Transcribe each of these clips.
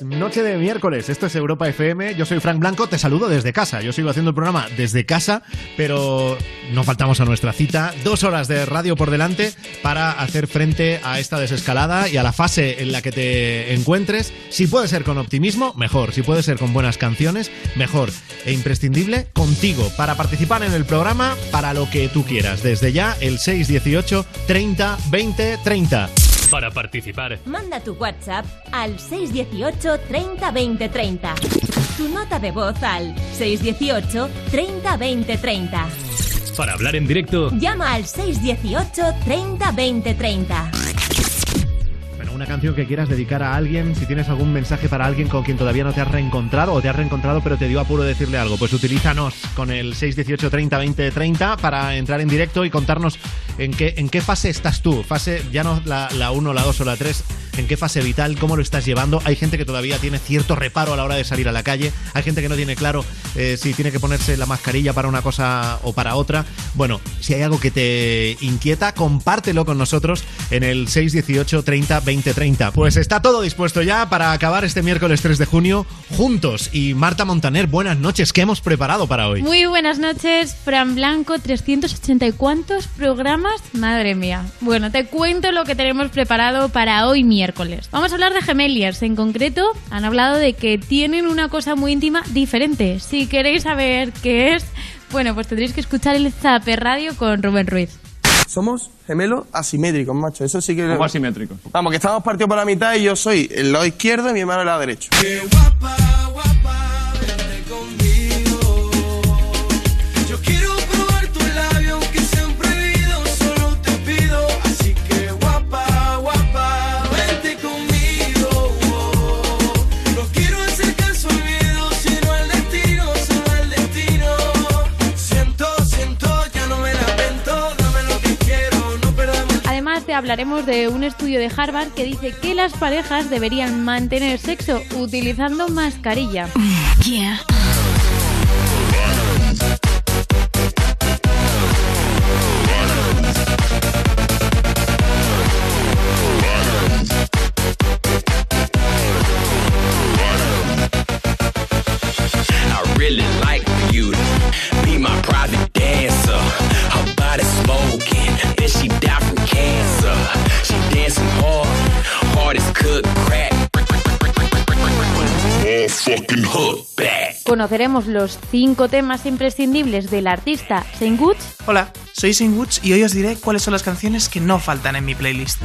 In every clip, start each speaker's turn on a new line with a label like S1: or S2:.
S1: Noche de miércoles, esto es Europa FM, yo soy Frank Blanco, te saludo desde casa, yo sigo haciendo el programa desde casa, pero no faltamos a nuestra cita, dos horas de radio por delante para hacer frente a esta desescalada y a la fase en la que te encuentres, si puede ser con optimismo, mejor, si puede ser con buenas canciones, mejor, e imprescindible, contigo, para participar en el programa, para lo que tú quieras, desde ya el 618 30 20 30.
S2: Para participar,
S3: Manda tu WhatsApp al 618 30 20 30. Tu nota de voz al 618 30 20 30.
S2: para hablar en directo,
S3: Llama al 618 30 20 30.
S1: Una canción que quieras dedicar a alguien, si tienes algún mensaje para alguien con quien todavía no te has reencontrado o te has reencontrado pero te dio apuro decirle algo, pues utilízanos con el 618 30 20 30 para entrar en directo y contarnos en qué, en qué fase estás tú, fase ya no la, la 1, la 2 o la 3, en qué fase vital, cómo lo estás llevando. Hay gente que todavía tiene cierto reparo a la hora de salir a la calle, hay gente que no tiene claro eh, si tiene que ponerse la mascarilla para una cosa o para otra. Bueno, si hay algo que te inquieta, compártelo con nosotros en el 618 30 20 30. Pues está todo dispuesto ya para acabar este miércoles 3 de junio juntos. Y Marta Montaner, buenas noches, ¿qué hemos preparado para hoy?
S4: Muy buenas noches, Fran Blanco, 380 y cuántos programas, madre mía. Bueno, te cuento lo que tenemos preparado para hoy miércoles. Vamos a hablar de Gemeliers, en concreto han hablado de que tienen una cosa muy íntima diferente. Si queréis saber qué es, bueno, pues tendréis que escuchar el Zape Radio con Rubén Ruiz.
S5: Somos gemelos asimétricos, macho. Eso sí que.
S6: Como asimétricos.
S5: Vamos, que estamos partidos por la mitad y yo soy el lado izquierdo y mi hermano el lado derecho.
S7: Yo
S4: hablaremos de un estudio de Harvard que dice que las parejas deberían mantener sexo utilizando mascarilla.
S7: I crack.
S4: Conoceremos los cinco temas imprescindibles del artista Saint Goods
S8: Hola, soy Saint Woods y hoy os diré cuáles son las canciones que no faltan en mi playlist.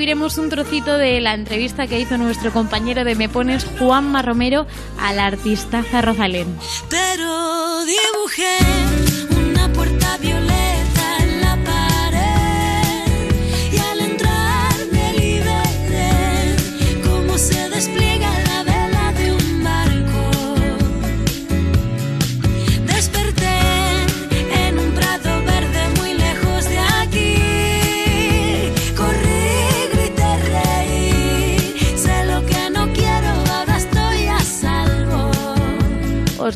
S4: Un trocito de la entrevista que hizo nuestro compañero de Me Pones, Juanma Romero, al artistaza Rosalén.
S9: Pero dibujé una puerta violeta en la pared y al entrar me liberé cómo se despliega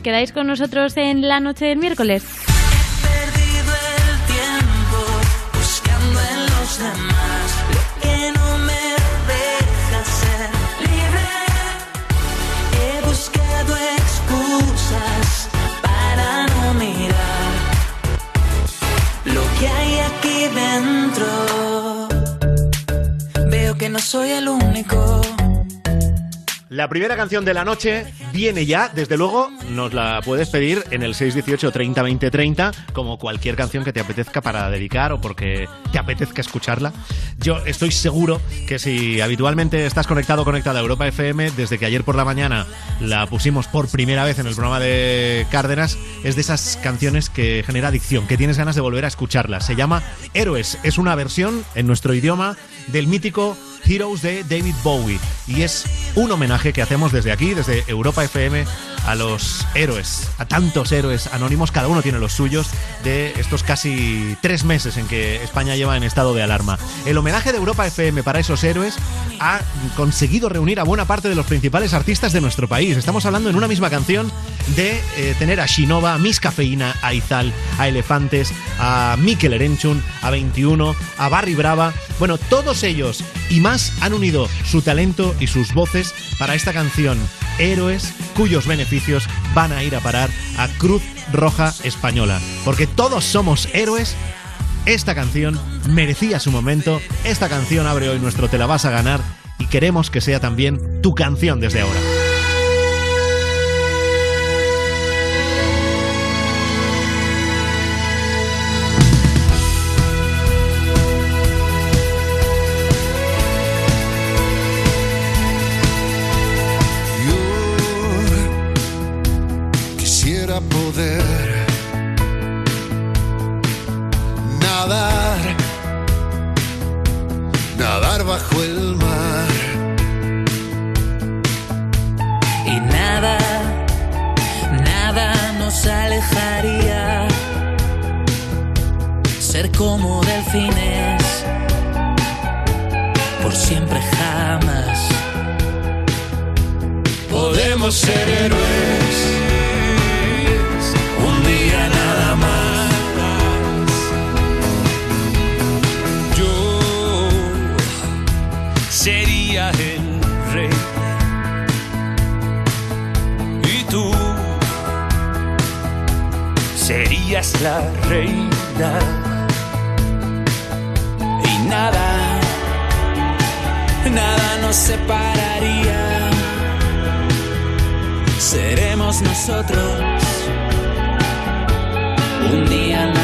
S4: quedáis con nosotros en la noche del miércoles?
S1: La primera canción de la noche viene ya, desde luego, nos la puedes pedir en el 618 30 20 30, como cualquier canción que te apetezca para dedicar o porque te apetezca escucharla. Yo estoy seguro que si habitualmente estás conectado conectada a Europa FM, desde que ayer por la mañana la pusimos por primera vez en el programa de Cárdenas, es de esas canciones que genera adicción, que tienes ganas de volver a escucharla. Se llama Héroes, es una versión en nuestro idioma del mítico Heroes de David Bowie. Y es un homenaje que hacemos desde aquí, desde Europa FM, a los héroes, a tantos héroes anónimos, cada uno tiene los suyos, de estos casi tres meses en que España lleva en estado de alarma. El homenaje de Europa FM para esos héroes ha conseguido reunir a buena parte de los principales artistas de nuestro país. Estamos hablando en una misma canción de eh, tener a Shinova, a Miss Cafeína, a Izal, a Elefantes, a Mikel Erenchun, a 21, a Barry Brava. Bueno, todos ellos y más han unido su talento y sus voces para esta canción Héroes, cuyos beneficios van a ir a parar a Cruz Roja Española. Porque todos somos héroes esta canción merecía su momento, esta canción abre hoy nuestro Te la vas a ganar y queremos que sea también tu canción desde ahora.
S10: La reina y nada, nada nos separaría.
S6: Seremos nosotros un día.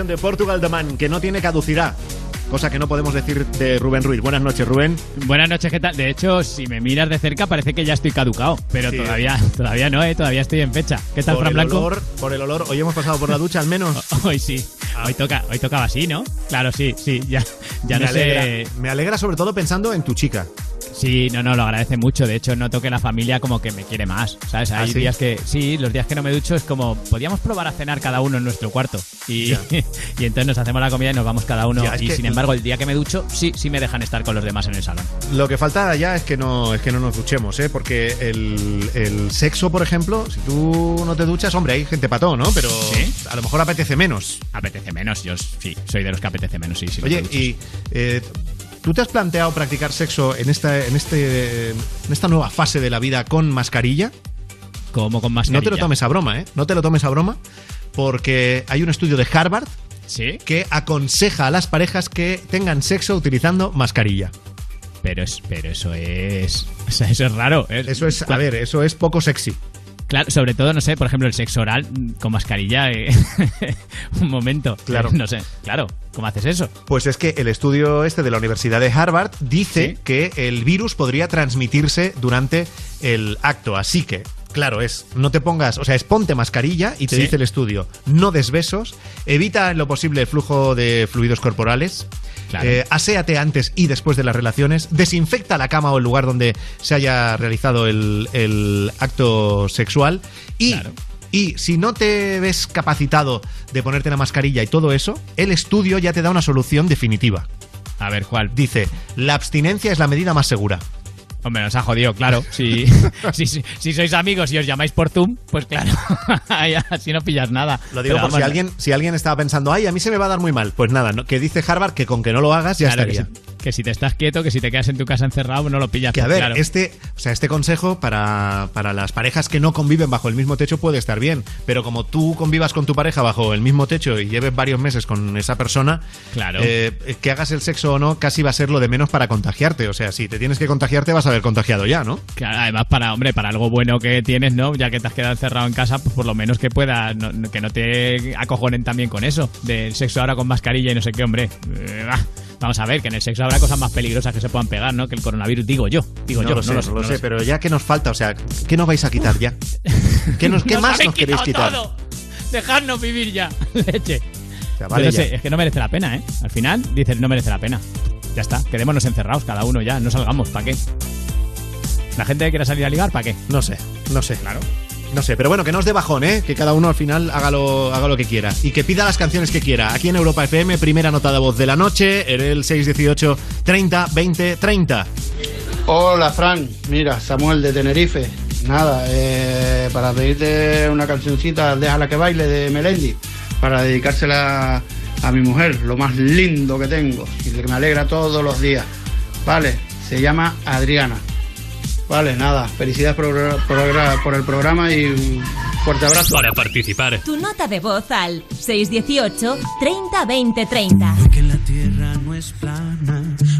S1: Canción de Portugal The Man, que no tiene caducidad. Cosa que no podemos decir de Rubén Ruiz. Buenas noches, Rubén.
S11: Buenas noches, ¿qué tal? De hecho, si me miras de cerca parece que ya estoy caducado, pero
S1: Sí.
S11: todavía, todavía no, ¿eh? Todavía estoy en fecha. ¿Qué tal,
S1: por
S11: Fran
S1: el
S11: Blanco?
S1: olor, por el olor. Hoy hemos pasado por la ducha al menos.
S11: Hoy sí. Hoy toca, hoy tocaba así, ¿no? Claro, sí, sí. Ya, ya
S1: me,
S11: no sé.
S1: alegra, me alegra sobre todo pensando en tu chica.
S11: Sí, no, no, lo agradece mucho. De hecho, noto que la familia como que me quiere más, ¿sabes? Hay
S1: ¿Ah, sí?
S11: días que, sí, los días que no me ducho es como, podríamos probar a cenar cada uno en nuestro cuarto. Y, entonces nos hacemos la comida y nos vamos cada uno.
S1: Ya,
S11: y
S1: que-
S11: sin embargo, el día que me ducho, sí, sí me dejan estar con los demás en el salón.
S1: Lo que falta ya es que no, es que no nos duchemos, ¿eh? Porque el, el sexo, por ejemplo, si tú no te duchas, hombre, hay gente pató, ¿no? Pero
S11: ¿Sí?
S1: a lo mejor apetece menos.
S11: Apetece menos, yo sí, soy de los que apetece menos, sí, sí.
S1: Oye, y eh, ¿tú te has planteado practicar sexo en esta, en este, en esta nueva fase de la vida con mascarilla?
S11: como con mascarilla.
S1: No te lo tomes a broma, ¿eh? No te lo tomes a broma, porque hay un estudio de Harvard
S11: Sí,
S1: que aconseja a las parejas que tengan sexo utilizando mascarilla.
S11: pero es, pero eso es, o sea, eso es raro. es-
S1: Eso es, a ver, eso es poco sexy.
S11: Claro, sobre todo, no sé, por ejemplo, el sexo oral con mascarilla. eh, un momento.
S1: Claro.
S11: No sé, claro. ¿Cómo haces eso?
S1: Pues es que el estudio este de la Universidad de Harvard dice
S11: Sí.
S1: que el virus podría transmitirse durante el acto. Así que, claro, es no te pongas, o sea, es ponte mascarilla y te
S11: Sí.
S1: dice el estudio, no des besos, evita en lo posible el flujo de fluidos corporales.
S11: Claro.
S1: eh, aséate antes y después de las relaciones, desinfecta la cama o el lugar donde se haya realizado el, el acto sexual y
S11: Claro.
S1: y si no te ves capacitado de ponerte la mascarilla y todo eso, el estudio ya te da una solución definitiva.
S11: A ver, ¿cuál?
S1: Dice, la abstinencia es la medida más segura.
S11: Hombre, nos ha jodido, claro. Si, si, si, si sois amigos y os llamáis por Zoom, pues claro, así no pillas nada.
S1: Lo digo
S11: Pero
S1: por si alguien, si alguien estaba pensando, ay, a mí se me va a dar muy mal. Pues nada, no- que dice Harvard que con que no lo hagas ya
S11: claro, que,
S1: estaría.
S11: si, que si te estás quieto, que si te quedas en tu casa encerrado, no lo pillas.
S1: Que a
S11: pues,
S1: ver,
S11: claro.
S1: este, o sea, este consejo para, para las parejas que no conviven bajo el mismo techo puede estar bien, pero como tú convivas con tu pareja bajo el mismo techo y lleves varios meses con esa persona,
S11: Claro.
S1: eh, que hagas el sexo o no casi va a ser lo de menos para contagiarte. O sea, si te tienes que contagiarte vas a haber contagiado ya, ¿no?
S11: Claro, además, para, hombre, para algo bueno que tienes, ¿no? Ya que te has quedado encerrado en casa, pues por lo menos que pueda, no- que no te acojonen también con eso, del sexo ahora con mascarilla y no sé qué, hombre. Eh, vamos a ver, que en el sexo habrá cosas más peligrosas que se puedan pegar, ¿no? Que el coronavirus, digo yo, digo
S1: no
S11: yo,
S1: lo sé,
S11: no
S1: no lo sé, pero ya que nos falta, o sea, ¿qué nos vais a quitar ya? ¿Qué, nos, qué
S11: Nos
S1: más nos queréis quitar?
S11: todo. Dejadnos vivir ya, leche.
S1: O sea, vale ya.
S11: sé, es que no merece la pena, ¿eh? Al final dices, no merece la pena. Ya está, quedémonos encerrados cada uno ya, no salgamos, ¿para qué? La gente que quiera salir a ligar, ¿para qué?
S1: No sé, no sé. Claro. No sé, pero bueno, que no os dé bajón, ¿eh? Que cada uno al final haga lo, haga lo que quiera. Y que pida las canciones que quiera. Aquí en Europa FM, primera nota de voz de la noche, en el 618 30 20 30.
S12: Hola Fran, mira, Samuel de Tenerife. Nada, eh, para pedirte una cancioncita, Déjala que baile de Melendi, para dedicársela a mi mujer, lo más lindo que tengo y que me alegra todos los días. Vale, se llama Adriana. Vale, nada, felicidades por, por- por el programa y un fuerte abrazo.
S2: Para participar,
S7: Tu nota de voz al 618 30 20 30.
S13: que la tierra no es plana,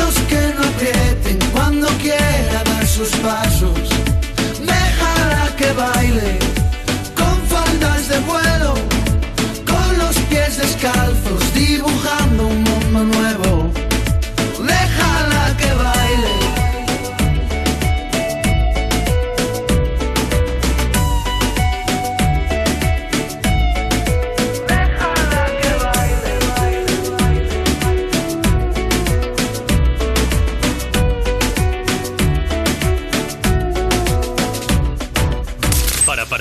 S7: unos que no aprieten cuando quiera dar sus pasos. Déjala que baile con faldas de vuelo, con los pies descalzos, dibujando un mundo nuevo.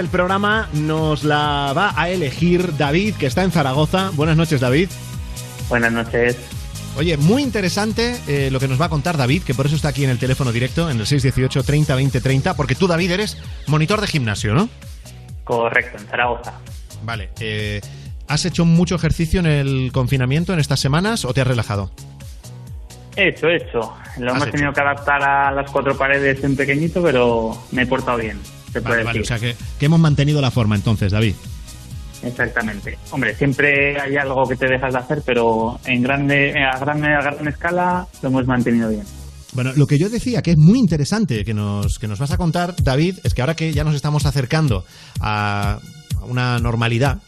S1: Del programa nos la va a elegir David, que está en Zaragoza. Buenas noches, David.
S14: Buenas noches.
S1: Oye, muy interesante eh, lo que nos va a contar David, que por eso está aquí en el teléfono directo, en el 618 30 20 30, porque tú, David, eres monitor de gimnasio, ¿no?
S14: Correcto, en Zaragoza.
S1: Vale. eh, ¿Has hecho mucho ejercicio en el confinamiento en estas semanas o te has relajado?
S14: Hecho, hecho. Lo hemos
S1: hecho.
S14: tenido que adaptar a las cuatro paredes en pequeñito, pero me he portado bien. Se puede
S1: Vale, vale, o sea que, que hemos mantenido la forma entonces, David.
S14: Exactamente. Hombre, siempre hay algo que te dejas de hacer, pero en grande, a grande, a gran escala lo hemos mantenido bien.
S1: Bueno, lo que yo decía que es muy interesante que nos, que nos vas a contar, David, es que ahora que ya nos estamos acercando a a una normalidad,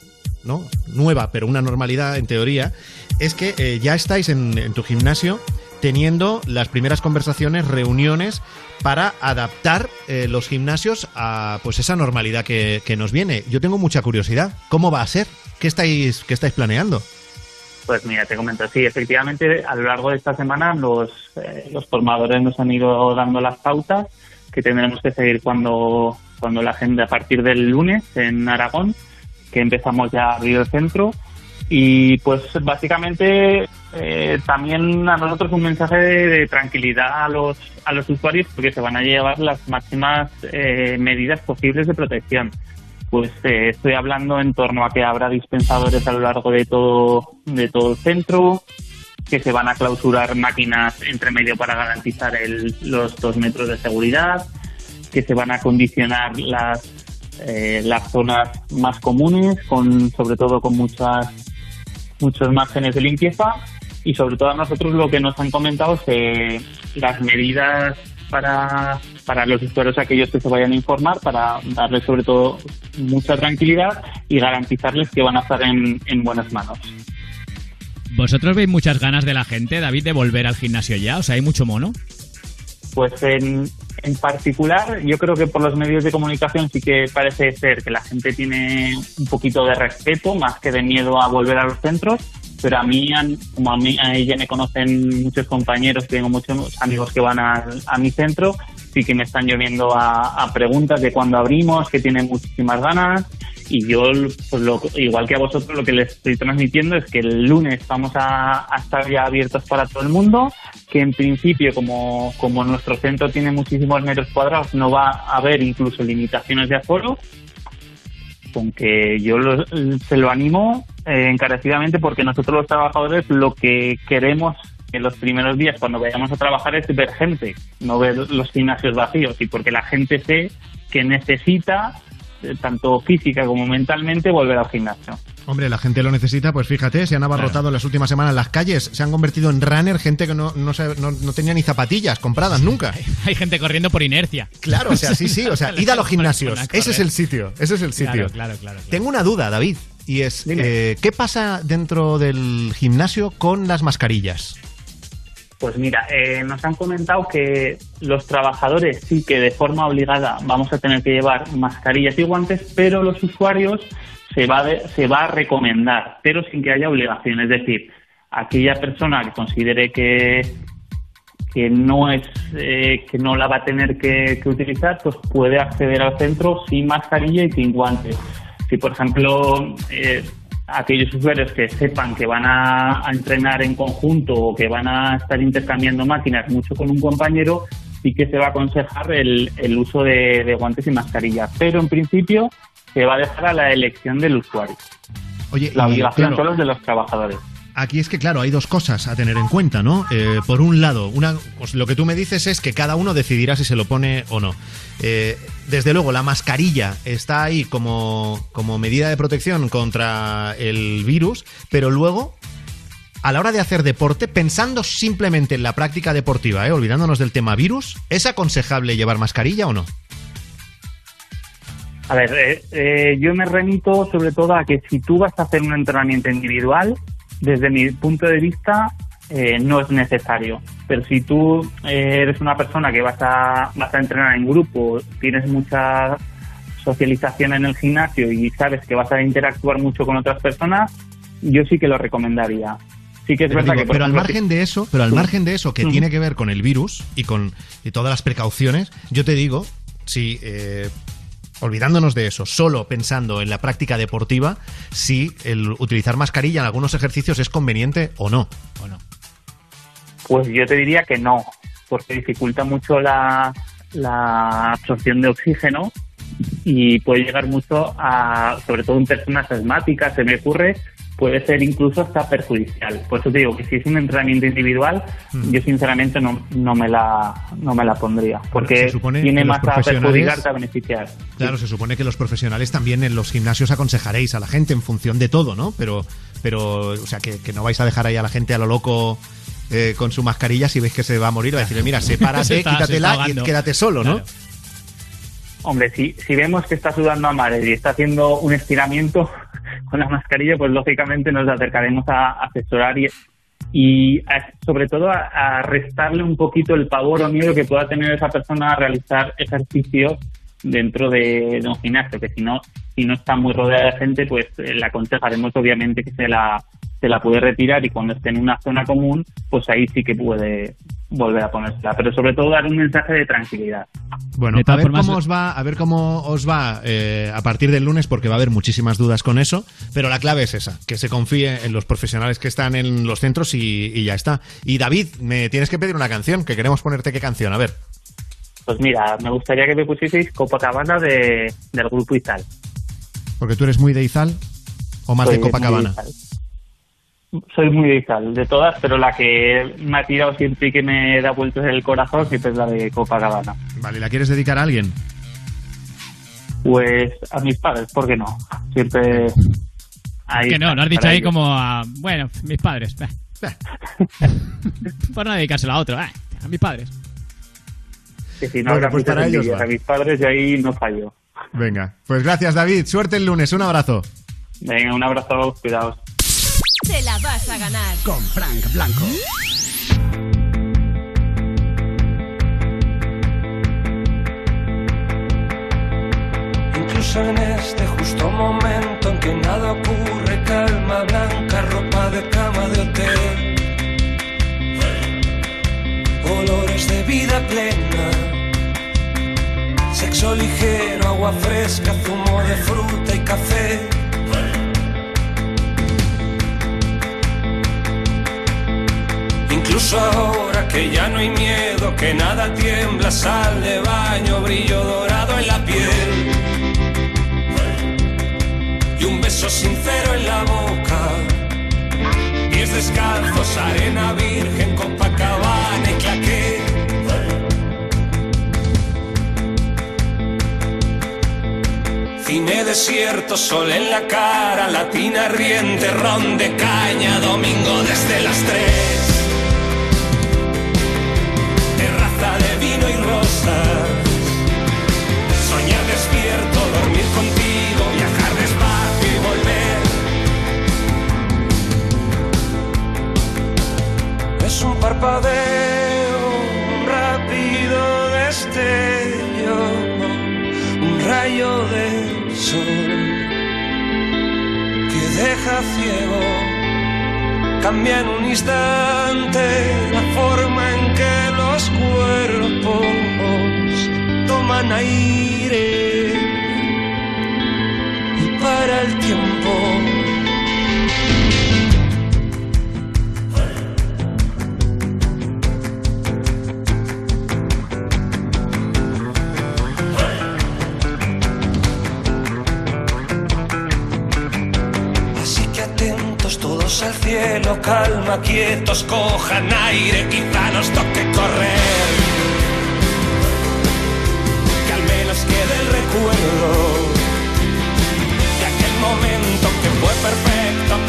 S1: ¿no? Nueva, pero una normalidad en teoría, es que eh, ya estáis en, en tu gimnasio teniendo las primeras conversaciones, reuniones para adaptar eh, los gimnasios a pues esa normalidad que, nos viene. Yo tengo mucha curiosidad. ¿Cómo va a ser? ¿Qué estáis, qué estáis planeando?
S14: Pues mira, te comento, sí, efectivamente, a lo largo de esta semana los, eh, los formadores nos han ido dando las pautas que tendremos que seguir cuando, cuando la gente, a partir del lunes en Aragón, que empezamos ya a abrir el centro. Y pues básicamente eh, también a nosotros un mensaje de, tranquilidad a los, a los usuarios porque se van a llevar las máximas eh, medidas posibles de protección. Pues eh, estoy hablando en torno a que habrá dispensadores a lo largo de todo, de todo el centro, que se van a clausurar máquinas entre medio para garantizar el- los dos metros de seguridad, que se van a condicionar las, eh, las zonas más comunes, con, sobre todo con muchas, muchos márgenes de limpieza y sobre todo a nosotros lo que nos han comentado es las medidas para, para los usuarios aquellos que se vayan a informar para darles sobre todo mucha tranquilidad y garantizarles que van a estar en, en buenas manos.
S11: ¿Vosotros veis muchas ganas de la gente, David, de volver al gimnasio ya? O sea, ¿hay mucho mono?
S14: Pues en, en particular, yo creo que por los medios de comunicación sí que parece ser que la gente tiene un poquito de respeto más que de miedo a volver a los centros. Pero a mí, como a mí a ella me conocen muchos compañeros, tengo muchos amigos que van al- a, mi centro, sí que me están lloviendo a, a preguntas de cuándo abrimos, que tienen muchísimas ganas. Y yo, pues lo- igual que a vosotros, lo que les estoy transmitiendo es que el lunes vamos a, a estar ya abiertos para todo el mundo, que en principio, como, como nuestro centro tiene muchísimos metros cuadrados, no va a haber incluso limitaciones de aforo, con que yo lo- se lo animo eh, encarecidamente porque nosotros los trabajadores lo que queremos en los primeros días cuando vayamos a trabajar es ver gente, no ver los gimnasios vacíos y porque la gente sé que necesita eh, tanto física como mentalmente volver al gimnasio.
S1: Hombre, la gente lo necesita, pues fíjate, se han abarrotado en las últimas semanas las calles, se han convertido en runner, gente que no, no, sabe- no- no tenía ni zapatillas compradas nunca.
S11: Hay gente corriendo por inercia.
S1: Claro, o sea, sí, sí, o sea, id a los gimnasios, ese es el sitio, ese es el sitio.
S11: Claro, claro, claro. claro.
S1: Tengo una duda, David, y es, eh, ¿qué pasa dentro del gimnasio con las mascarillas?
S14: Pues mira, eh, nos han comentado que los trabajadores sí que de forma obligada vamos a tener que llevar mascarillas y guantes, pero los usuarios se va, se va a recomendar, pero sin que haya obligación. Es decir, aquella persona que considere que, que no es eh, que no la va a tener que, que utilizar, pues puede acceder al centro sin mascarilla y sin guantes. Si por ejemplo eh, aquellos usuarios que sepan que van a, a entrenar en conjunto o que van a estar intercambiando máquinas mucho con un compañero, sí que se va a aconsejar el, el uso de, de guantes y mascarilla. Pero en principio se va a dejar a la elección del usuario.
S1: Oye,
S14: La obligación
S1: claro,
S14: solo es de los trabajadores.
S1: Aquí es que, claro, hay dos cosas a tener en cuenta, ¿no? Eh, por un lado, una, pues lo que tú me dices es que cada uno decidirá si se lo pone o no. Eh, desde luego, la mascarilla está ahí como, como medida de protección contra el virus, pero luego, a la hora de hacer deporte, pensando simplemente en la práctica deportiva, ¿eh? olvidándonos del tema virus, ¿es aconsejable llevar mascarilla o no?
S14: A ver, yo me remito sobre todo a que si tú vas a hacer un entrenamiento individual, desde mi punto de vista, eh, no es necesario. Pero si tú eh, eres una persona que vas a, vas a entrenar en grupo, tienes mucha socialización en el gimnasio y sabes que vas a interactuar mucho con otras personas, yo sí que lo recomendaría. Sí que es
S1: Pero,
S14: verdad
S1: digo,
S14: que
S1: pero al margen de eso, pero al margen de eso que tiene que ver con el virus y con y todas las precauciones, yo te digo, si eh, olvidándonos de eso, solo pensando en la práctica deportiva, si el utilizar mascarilla en algunos ejercicios es conveniente o no.
S11: ¿O no?
S14: Pues yo te diría que no, porque dificulta mucho la, la absorción de oxígeno y puede llegar mucho a, sobre todo en personas asmáticas, se me ocurre, puede ser incluso hasta perjudicial. Por eso te digo que si es un entrenamiento individual,
S1: Mm.
S14: yo sinceramente no, no me la no me la pondría, porque
S1: se supone
S14: tiene más a perjudicar que a beneficiar.
S1: Claro, se supone que los profesionales también en los gimnasios aconsejaréis a la gente en función de todo, ¿no? Pero, pero o sea, que, que no vais a dejar ahí a la gente a lo loco eh, con su mascarilla si veis que se va a morir, va a decirle, mira,
S11: Se
S1: sepárate,
S11: está- se está
S1: quítatela y quédate solo, ¿no?
S11: Claro.
S14: Hombre, si, si vemos que está sudando a mares y está haciendo un estiramiento con la mascarilla, pues lógicamente nos acercaremos a asesorar y, y a- sobre todo a, restarle un poquito el pavor o miedo que pueda tener esa persona a realizar ejercicio dentro de, de un gimnasio, que si no, si no está muy rodeada de gente, pues eh, le aconsejaremos obviamente que se la, se la puede retirar y cuando esté en una zona común, pues ahí sí que puede volver a ponérsela. Pero sobre todo dar un mensaje de tranquilidad.
S1: Bueno,
S11: De
S1: a ver
S11: formas-
S1: cómo os va, a ver cómo os va eh, a partir del lunes, porque va a haber muchísimas dudas con eso. Pero la clave es esa, que se confíe en los profesionales que están en los centros y, y ya está. Y David, me tienes que pedir una canción, que queremos ponerte qué canción. A ver.
S14: Pues mira, me gustaría que me pusieseis Copacabana de, del grupo Izal.
S1: Porque tú eres muy de Izal o más
S14: Soy
S1: de Copacabana.
S14: Soy muy de Izal, de todas, pero la que me ha tirado siempre y que me da vueltas en el corazón siempre es la de Copacabana.
S1: Vale, ¿la quieres dedicar a alguien?
S14: Pues a mis padres, ¿por qué no? Siempre... Ahí
S11: que no, lo has dicho ahí
S14: ellos.
S11: como a. Bueno, mis padres. bah. Por no dedicárselo a otro, ah, a mis padres.
S14: Que si no
S1: Bueno, pues para ellos
S14: a mis padres y ahí no fallo.
S1: Venga, pues gracias David, suerte el lunes, un abrazo.
S14: Venga, un abrazo, cuidaos.
S3: Te la vas a ganar.
S15: Con Frank Blanco.
S6: Incluso en este justo momento en que nada ocurre, calma blanca, ropa de cama de hotel. Olores de vida plena, sexo ligero, agua fresca, zumo de fruta y café. Ahora que ya no hay miedo, que nada tiembla, sal de baño, brillo dorado en la piel y un beso sincero en la boca. Pies descalzos, arena virgen, Copacabana y claqué. Cine desierto, sol en la cara, latina riente, ron de caña, domingo desde las tres. Y rosas. Soñar despierto, dormir contigo, viajar despacio y volver. Es un parpadeo, un rápido destello, un rayo de sol que deja ciego. Cambia en un instante la forma en que los cuerpos toman aire y para el tiempo. Así que atentos todos al cielo, calma, quietos, cojan aire, quizá nos toque correr.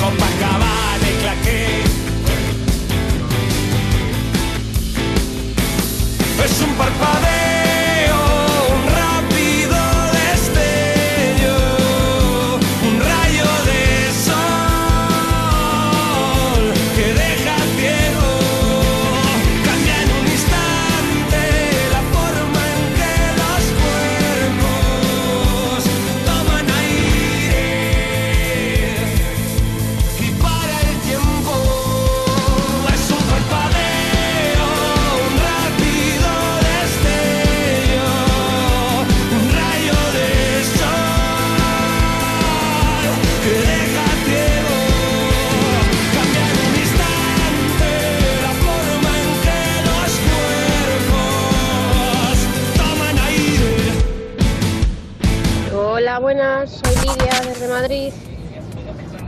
S6: Copacabana y claqué. Es un parpadeo,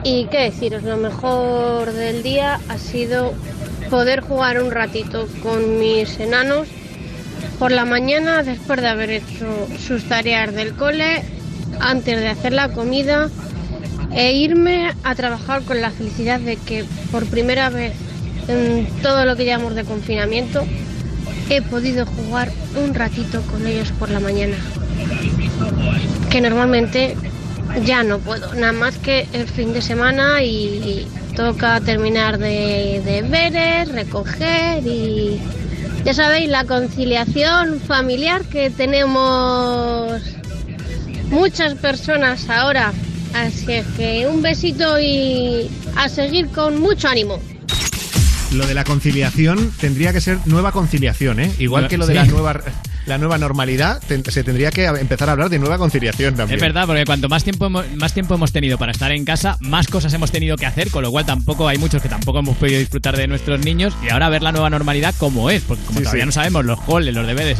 S6: Y
S16: qué deciros, lo mejor del día ha sido poder jugar un ratito con mis enanos por la mañana después de haber hecho sus tareas del cole, antes de hacer la comida e irme a trabajar con la felicidad de que por primera vez en todo lo que llevamos de confinamiento he podido jugar un ratito con ellos por la mañana. Que normalmente ya no puedo, nada más que el fin de semana y toca terminar de deberes, recoger y ya sabéis, la conciliación familiar que tenemos muchas personas ahora. Así es que un besito y a seguir con mucho ánimo.
S1: Lo de la conciliación tendría que ser nueva conciliación, ¿eh? Igual que lo de
S11: sí.
S1: la nueva la nueva normalidad, se tendría que empezar a hablar de nueva conciliación también.
S11: Es verdad, porque cuanto más tiempo, hemos, más tiempo hemos tenido para estar en casa, más cosas hemos tenido que hacer, con lo cual tampoco hay muchos que tampoco hemos podido disfrutar de nuestros niños y ahora ver la nueva normalidad como es, porque como
S1: Sí,
S11: todavía
S1: sí.
S11: no sabemos los goles, los deberes,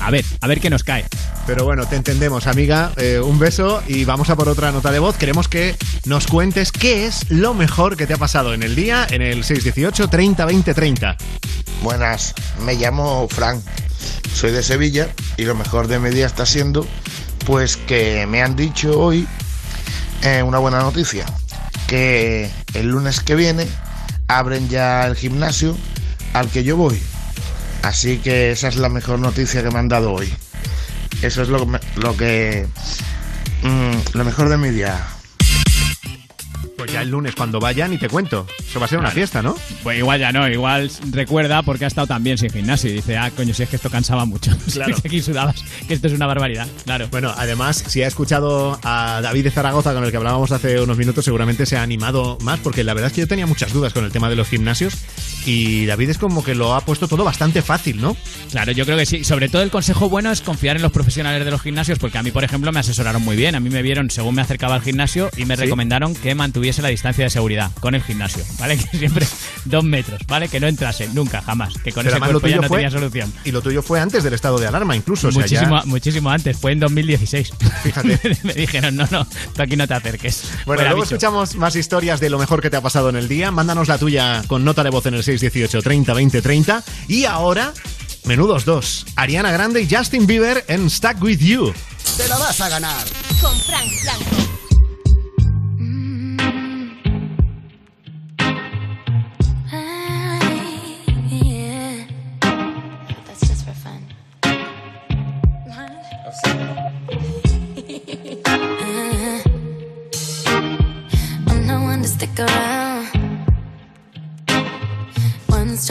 S11: a ver, a ver qué nos cae.
S1: Pero bueno, te entendemos, amiga. Eh, un beso y vamos a por otra nota de voz. Queremos que nos cuentes qué es lo mejor que te ha pasado en el día en el 618 30 20 30.
S17: Buenas, me llamo Frank, soy de Sevilla y lo mejor de mi día está siendo pues que me han dicho hoy eh, una buena noticia, que el lunes que viene abren ya el gimnasio al que yo voy. Así que esa es la mejor noticia que me han dado hoy. Eso es lo, lo que... mm, lo mejor de mi día.
S1: Pues ya el lunes cuando vayan y te cuento. Eso va a ser una fiesta, ¿no?
S11: Pues igual ya no, igual recuerda porque ha estado también sin gimnasio y dice, ah, coño, si es que esto cansaba mucho.
S1: Claro.
S11: Aquí sudabas, que esto es una barbaridad, claro.
S1: Bueno, además, si ha escuchado a David de Zaragoza, con el que hablábamos hace unos minutos, seguramente se ha animado más, porque la verdad es que yo tenía muchas dudas con el tema de los gimnasios y David es como que lo ha puesto todo bastante fácil, ¿no?
S11: Claro, yo creo que sí. Sobre todo el consejo bueno es confiar en los profesionales de los gimnasios, porque a mí, por ejemplo, me asesoraron muy bien. A mí me vieron según me acercaba al gimnasio y me
S1: ¿Sí?
S11: recomendaron que mantuviese la distancia de seguridad con el gimnasio, ¿vale? Que siempre dos metros, ¿vale? Que no entrase nunca, jamás. Que con
S1: Pero
S11: ese cuerpo ya
S1: tuyo
S11: no
S1: fue-
S11: tenía solución.
S1: Y lo tuyo fue antes del estado de alarma, incluso. o sea, ya-
S11: muchísimo, muchísimo antes, fue en 2016.
S1: Fíjate.
S11: me dijeron, no, no, tú aquí no te acerques.
S1: Bueno,
S11: Fuera,
S1: luego
S11: bicho.
S1: escuchamos más historias de lo mejor que te ha pasado en el día. Mándanos la tuya con nota de voz en el 618 30 20 30. Y ahora, menudos dos. Ariana Grande y Justin Bieber en Stuck With You.
S18: Te la vas a ganar.
S7: Con Frank Blanco.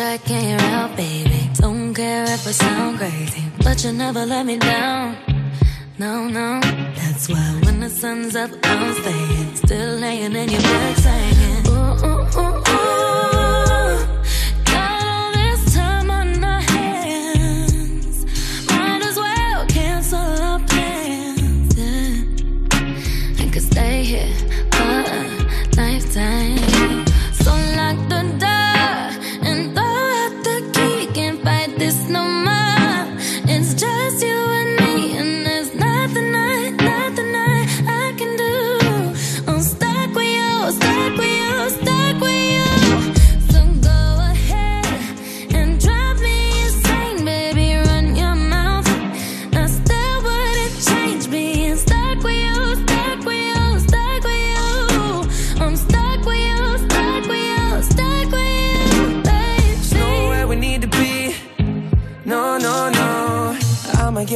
S9: And you're out, baby. Don't care if I sound crazy, but you never let me down. No, no, that's why when the sun's up, I'm staying. Still laying in your bed ooh, ooh, ooh, ooh.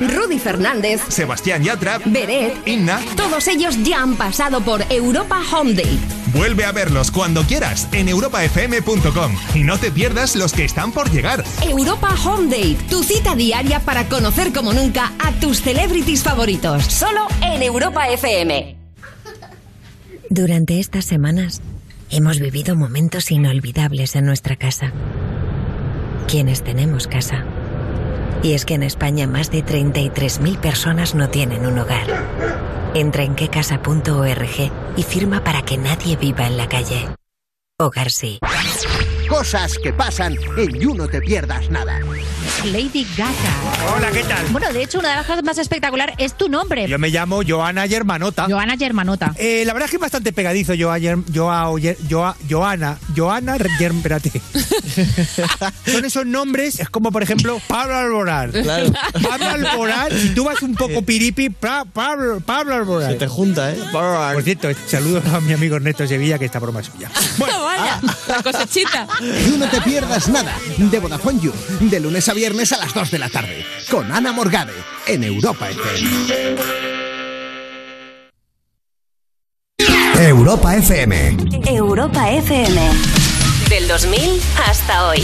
S19: Rudy Fernández,
S20: Sebastián Yatra,
S19: Beret,
S20: Inna.
S19: todos ellos ya han pasado por Europa Home Date.
S20: Vuelve a verlos cuando quieras en europafm.com y no te pierdas los que están por llegar.
S19: Europa Home Date, tu cita diaria para conocer como nunca a tus celebrities favoritos. Solo en Europa FM.
S21: Durante estas semanas hemos vivido momentos inolvidables en nuestra casa. Quienes tenemos casa. Y es que en España más de 33.000 personas no tienen un hogar. Entra en quecasa.org y firma para que nadie viva en la calle. Hogar sí.
S18: Cosas que pasan en You No Te Pierdas Nada.
S22: Lady Gaga.
S23: Hola, ¿qué tal?
S22: Bueno, de hecho, una de las cosas más espectacular es tu nombre.
S23: Yo me llamo Joana Germanota.
S22: Joana Germanota.
S23: Eh, la verdad es que es bastante pegadizo, Joa, Joa- Joa- Joana. Joana Germ- espérate. Son esos nombres, es como por ejemplo Pablo Alboral.
S24: Claro.
S23: Pablo Alboral, si tú vas un poco piripi, pa- Pablo, Pablo Alboral.
S24: Se te junta, ¿eh?
S23: Por cierto, saludos a mi amigo Ernesto Sevilla, que esta broma es suya.
S22: Vaya, la cosechita.
S18: You No Te Pierdas Nada de Vodafone You, de lunes a viernes a las 2 de la tarde, con Ana Morgade, en Europa FM. Europa FM.
S9: Europa FM. Del 2000 hasta hoy.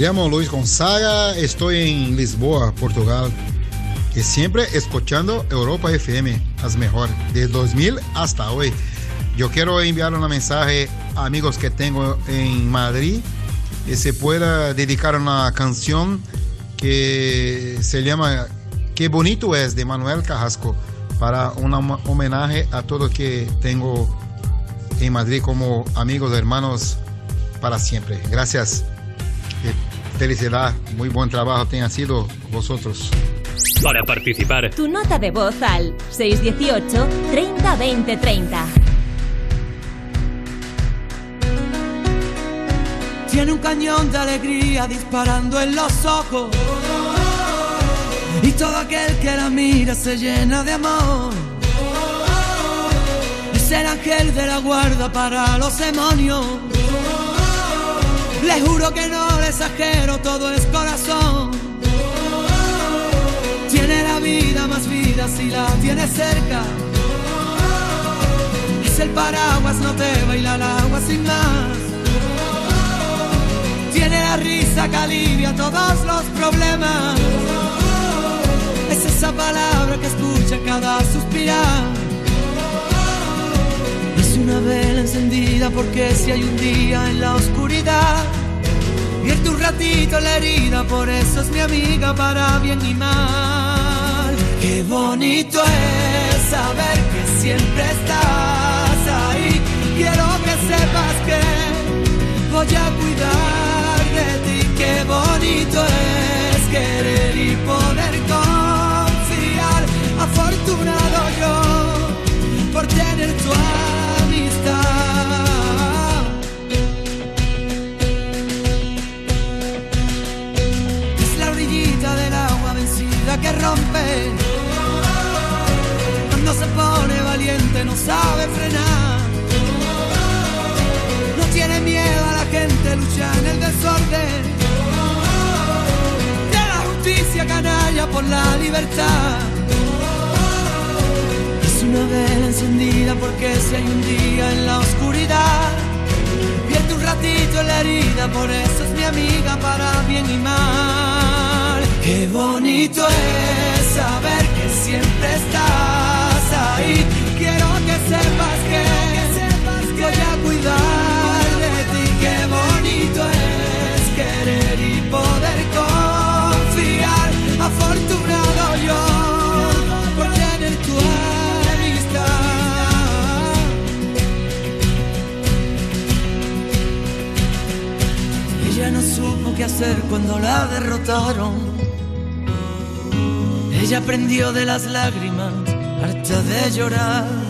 S25: llamo Luis Gonzaga, estoy en Lisboa, Portugal. Y siempre escuchando Europa FM, las mejor, de 2000 hasta hoy. Yo quiero enviar un mensaje a amigos que tengo en Madrid que se pueda dedicar una canción que se llama Qué bonito es de Manuel Carrasco para un homenaje a todos que tengo en Madrid como amigos, hermanos para siempre. Gracias felicidad, muy buen trabajo tengan sido vosotros.
S2: Para participar,
S3: tu nota de voz al 618 30 20 30.
S7: Tiene un cañón de alegría disparando en los ojos. Y todo aquel que la mira se llena de amor. Es el ángel de la guarda para los demonios. Les juro que no exagero, todo es corazón. Tiene la vida más vida si la tiene cerca. Es el paraguas, no te baila el agua sin más. Tiene la risa que alivia todos los problemas. Es esa palabra que escucha cada suspirar. Es una vela encendida porque si hay un día en la oscuridad un ratito la herida, por eso es mi amiga para bien y mal. Qué bonito es sabe frenar. No tiene miedo a la gente, lucha en el desorden. De la justicia canalla por la libertad. Es una vela encendida porque si hay un día en la oscuridad. Vierte un ratito en la herida, por eso es mi amiga para bien y mal. Qué bonito es saber que siempre estás ahí. Quiero que sepas que, voy a cuidar de ti. Qué bonito es querer y poder confiar. Afortunado yo por tener tu amistad. Ella no supo qué hacer cuando la derrotaron. Ella aprendió de las lágrimas, harta de llorar.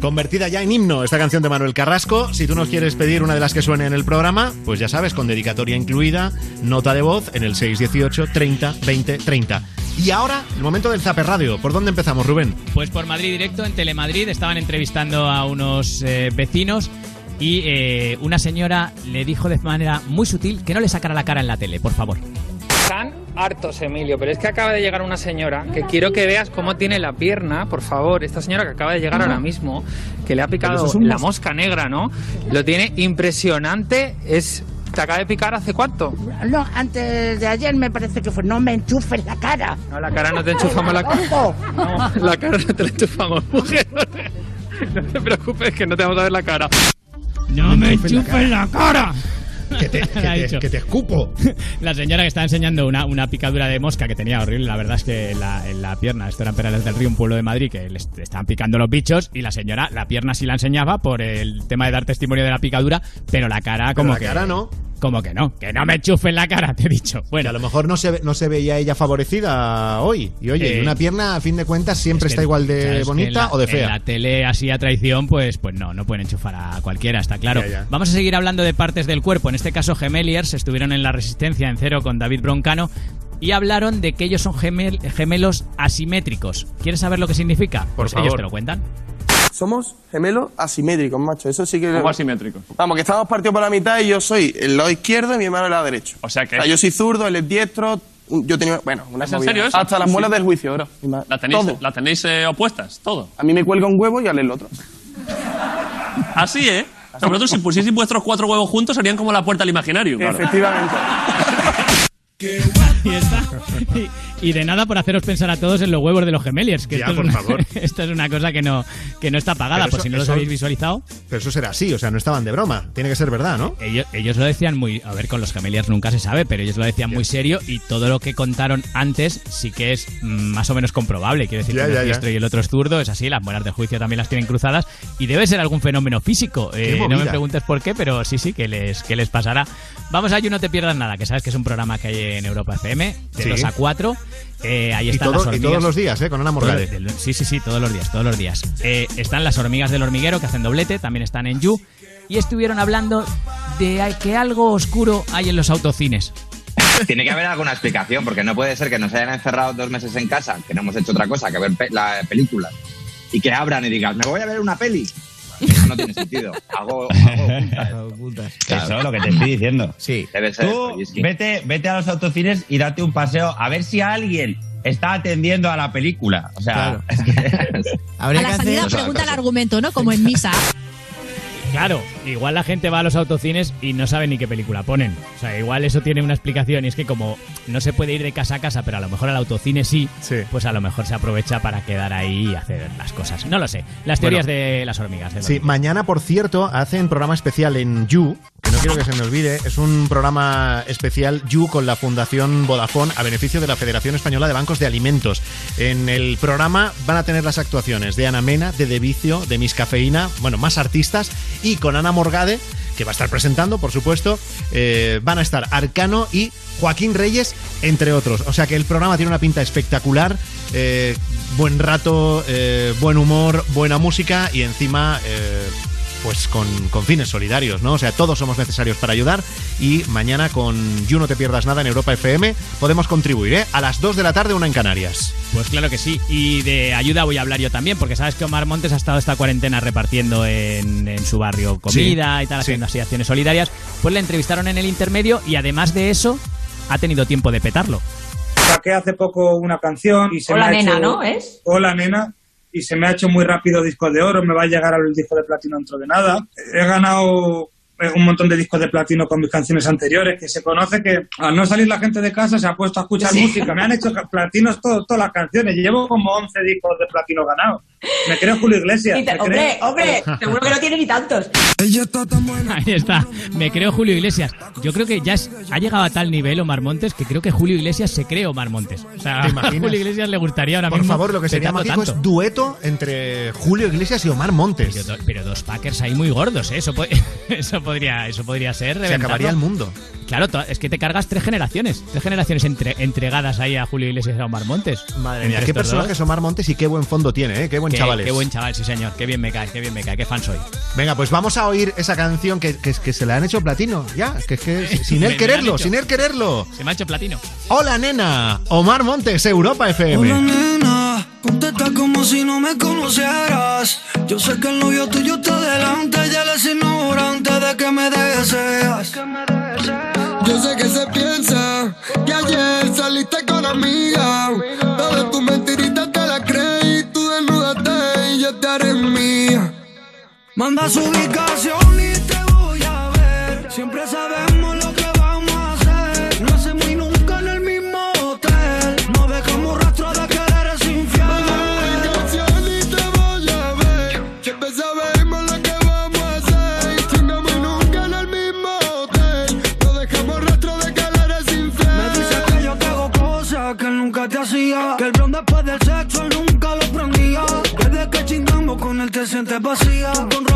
S1: Convertida ya en himno esta canción de Manuel Carrasco. Si tú nos quieres pedir una de las que suene en el programa, pues ya sabes, con dedicatoria incluida, nota de voz en el 618 30 20 30. Y ahora, el momento del Zaper Radio. ¿Por dónde empezamos, Rubén?
S11: Pues por Madrid directo, en Telemadrid, estaban entrevistando a unos eh, vecinos y eh, una señora le dijo de manera muy sutil que no le sacara la cara en la tele, por favor.
S26: Están hartos, Emilio, pero es que acaba de llegar una señora que quiero que veas cómo tiene la pierna, por favor. Esta señora que acaba de llegar ahora mismo, que le ha picado
S22: es
S26: la
S22: mos-
S26: mosca negra, ¿no? Lo tiene impresionante. Es. ¿Te acaba de picar hace cuánto?
S22: No, antes de ayer me parece que fue. No me enchufes la cara.
S26: No, la cara no te enchufamos la cara. No, la cara no te la enchufamos, mujer. No te preocupes, que no te vamos a ver la cara.
S11: ¡No me
S26: enchufes
S11: la cara!
S1: Que te,
S11: dicho.
S1: escupo.
S11: La señora que está enseñando una, una picadura de mosca que tenía horrible, la verdad es que en la, en la pierna, esto era en Perales del Río, un pueblo de Madrid, que le est- estaban picando los bichos y la señora, la pierna sí la enseñaba por el tema de dar testimonio de la picadura, pero la cara como
S1: la
S11: que...
S1: cara no.
S11: Como que no, que no me enchufen la cara, te he dicho. Bueno,
S1: a lo mejor no se, no se veía ella favorecida hoy. Y oye,
S11: Eh,
S1: una pierna, a fin de cuentas, siempre
S11: Es que,
S1: está igual de
S11: claro, que
S1: bonita
S11: en la-
S1: o de
S11: En
S1: fea.
S11: la tele así a traición, pues, pues no, no pueden enchufar a cualquiera, está claro.
S1: Ya, ya.
S11: Vamos a seguir hablando de partes del cuerpo. En este caso, Gemeliers estuvieron en la Resistencia en cero con David Broncano y hablaron de que ellos son gemel- gemelos asimétricos. ¿Quieres saber lo que significa?
S27: Por
S11: pues ellos
S27: favor.
S11: te lo cuentan.
S27: Somos gemelos asimétricos, macho. Eso sí que.
S6: ¿Cómo asimétricos?
S27: Vamos, que estamos partidos por la mitad y yo soy el lado izquierdo y mi hermano el lado derecho.
S6: O sea que.
S27: yo soy zurdo, él es diestro. Yo tenía. Bueno, una
S6: ¿Es en serio eso?
S27: Hasta las
S6: Sí.
S27: muelas del juicio, bro.
S6: ¿La tenéis,
S27: Todo.
S6: ¿la tenéis eh, opuestas? Todo.
S27: A mí me cuelga un huevo y a él el otro.
S6: Así, ¿eh? O sea, vosotros si pusieseis vuestros cuatro huevos juntos serían como la puerta al imaginario. claro.
S27: Efectivamente.
S7: Qué guapo
S11: y, está- y- y de nada por haceros pensar a todos en los huevos de los gemeliers. Que
S1: Ya,
S11: esto,
S1: por
S11: es una,
S1: favor.
S11: esto es una cosa que no, que no está pagada, por si no los
S1: eso-
S11: habéis visualizado.
S1: Pero eso será así, o sea, no estaban de broma. Tiene que ser verdad, ¿no?
S11: Ellos, ellos lo decían muy. A ver, con los gemeliers nunca se sabe, pero ellos lo decían muy serio y todo lo que contaron antes sí que es más o menos comprobable. Quiero decir
S1: Ya,
S11: que uno es diestro y el otro es zurdo, es así, las muelas de juicio también las tienen cruzadas y debe ser algún fenómeno físico. Eh, no me preguntes por qué, pero sí, sí, que les, que les pasará. Vamos a You No Te Pierdas Nada, que sabes que es un programa que hay en Europa FM, de
S1: Sí.
S11: 2 a 4. Eh, ahí
S1: Y,
S11: están
S1: todo-
S11: las
S1: y todos los días, ¿eh? Con Ana Morgade.
S11: Todo- del- Sí, sí, sí, todos los días, todos los días. Eh, están las hormigas del hormiguero que hacen doblete, también están en You. Y estuvieron hablando de que algo oscuro hay en los autocines.
S28: Tiene que haber alguna explicación, porque no puede ser que nos hayan encerrado dos meses en casa, que no hemos hecho otra cosa que ver pe- la película, y que abran y digan, me voy a ver una peli. Eso no tiene sentido. Algo, algo ocultas.
S29: Eso es lo que te estoy diciendo.
S30: Sí.
S28: Debe ser
S29: Tú
S28: esto, y es que-
S29: vete, vete a los autocines y date un paseo a ver si alguien está atendiendo a la película. O sea, es que-
S22: A la salida pregunta el argumento, ¿no? Como en misa.
S11: Claro, igual la gente va a los autocines y no sabe ni qué película ponen. O sea, igual eso tiene una explicación y es que como no se puede ir de casa a casa, pero a lo mejor al autocine sí, pues a lo mejor se aprovecha para quedar ahí y hacer las cosas. No lo sé. Las teorías de las hormigas. de
S1: Sí, mañana, por cierto, hacen programa especial en You, que no quiero que se me olvide. Es un programa especial You con la Fundación Vodafone a beneficio de la Federación Española de Bancos de Alimentos. En el programa van a tener las actuaciones de Ana Mena, de De Vicio, de Miss Cafeína, bueno, más artistas, y con Ana Morgade, que va a estar presentando, por supuesto, eh, van a estar Arcano y Joaquín Reyes, entre otros. O sea que el programa tiene una pinta espectacular, eh, buen rato, eh, buen humor, buena música y encima... pues con, con fines solidarios, ¿no? O sea, todos somos necesarios para ayudar y mañana con You No Te Pierdas Nada en Europa FM podemos contribuir, ¿eh? A las 2 de la tarde, una en Canarias.
S11: Pues claro que sí. Y de ayuda voy a hablar yo también, porque sabes que Omar Montes ha estado esta cuarentena repartiendo en, en su barrio comida
S1: Sí,
S11: y tal, haciendo así acciones solidarias. Pues le entrevistaron en el intermedio y además de eso, ha tenido tiempo de petarlo.
S31: Saqué hace poco una canción y se
S32: Hola,
S31: me ha
S32: nena,
S31: hecho-
S32: ¿no? ¿Es?
S31: Hola nena y se me ha hecho muy rápido disco de oro, me va a llegar al disco de platino dentro de nada. He ganado un montón de discos de platino con mis canciones anteriores, que se conoce que al no salir la gente de casa se ha puesto a escuchar
S32: Sí.
S31: música. Me han hecho platinos todo- todas las canciones. Llevo como 11 discos de platino ganados. Me creo Julio Iglesias.
S32: Te-
S31: me
S32: hombre,
S31: creo-
S32: hombre, seguro que no tiene ni tantos.
S11: Ahí está. Me creo Julio Iglesias. Yo creo que ya es- ha llegado a tal nivel Omar Montes que creo que Julio Iglesias se cree Omar Montes. O sea,
S1: ¿Te
S11: a? Julio Iglesias le gustaría ahora
S1: Por
S11: mismo.
S1: favor, lo que sería mágico
S11: tanto.
S1: es dueto entre Julio Iglesias y Omar Montes.
S11: Pero, do- pero dos Packers ahí muy gordos, ¿eh? Eso, po- eso podría, eso podría ser.
S1: Se
S11: reventarlo.
S1: acabaría el mundo.
S11: Claro, es que te cargas tres generaciones. Tres generaciones entre- entregadas ahí a Julio Iglesias y a Omar Montes.
S1: Madre mía, qué personaje es Omar Montes y qué buen fondo tiene, ¿eh? Qué buen
S11: Qué,
S1: chaval es.
S11: qué buen chaval, sí señor. Qué bien me cae, qué bien me cae, qué fan soy.
S1: Venga, pues vamos a oír esa canción que, que, que se la han hecho platino. Ya, que es que sin él quererlo, sin él quererlo.
S11: Se me ha hecho platino.
S1: Hola, nena. Omar Montes, Europa FM.
S33: Hola nena, contesta como si no me conocieras. Yo sé que el novio tuyo está delante y él es ignorante de que me deseas.
S6: Yo sé que se piensa que ayer saliste con amiga. Todas tus mentiritas te las creí. Tú desnúdate y yo te haré mía.
S33: Manda su ubicación y te voy a ver. Siempre sabemos vacía. Con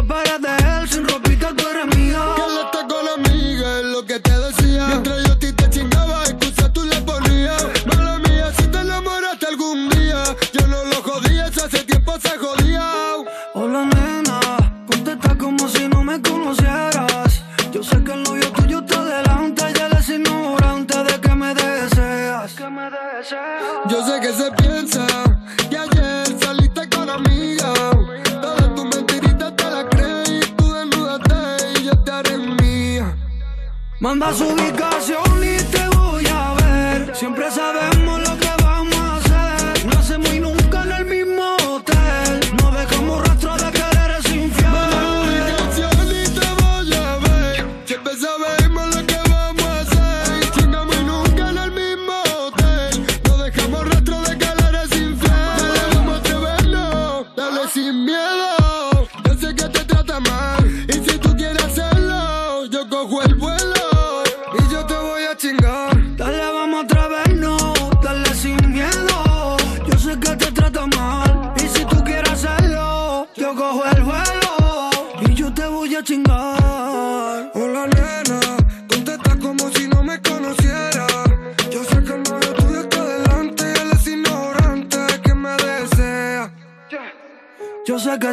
S33: Manda su ubicación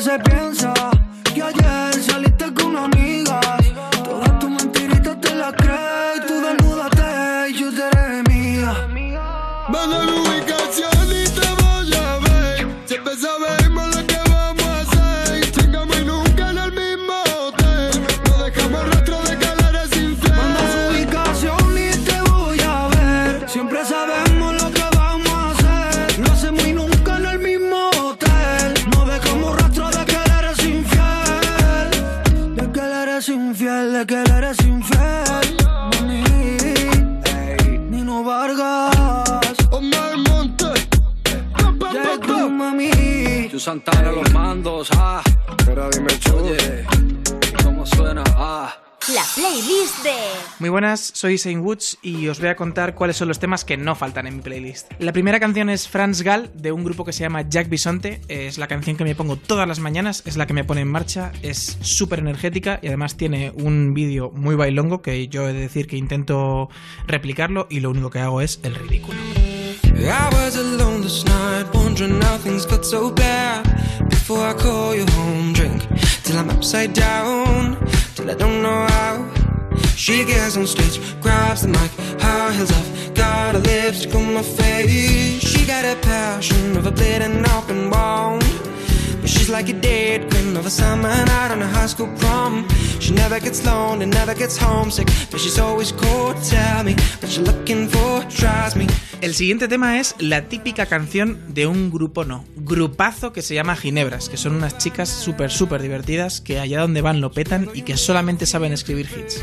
S33: sé qué se
S8: soy Saint Woods y os voy a contar cuáles son los temas que no faltan en mi playlist. La primera canción es Franz Gall, de un grupo que se llama Jack Bisonte. Es la canción que me pongo todas las mañanas, es la que me pone en marcha, es súper energética y además tiene un vídeo muy bailongo que yo he de decir que intento replicarlo y lo único que hago es el ridículo.
S34: She gets on stage, grabs the mic, high heels off, got her lipstick on my face. She got a passion of a bleeding open wound. She's like a dead queen of a summer night on a high school prom. She never gets lonely, never gets homesick, but she's always cold. Tell me what you're looking for, drives me.
S8: El siguiente tema es la típica canción de un grupo no, grupazo que se llama Ginebras, que son unas chicas súper súper divertidas que allá donde van lo petan y que solamente saben escribir hits.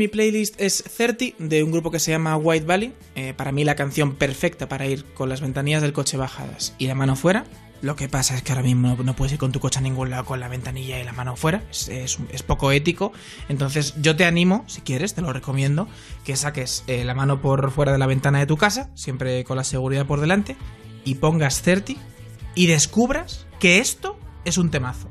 S8: Mi playlist es 30 de un grupo que se llama White Valley. Eh, para mí la canción perfecta para ir con las ventanillas del coche bajadas y la mano fuera. Lo que pasa es que ahora mismo no puedes ir con tu coche a ningún lado con la ventanilla y la mano fuera. Es, poco ético. Entonces yo te animo, si quieres, te lo recomiendo, que saques eh, la mano por fuera de la ventana de tu casa, siempre con la seguridad por delante, y pongas 30 y descubras que esto es un temazo.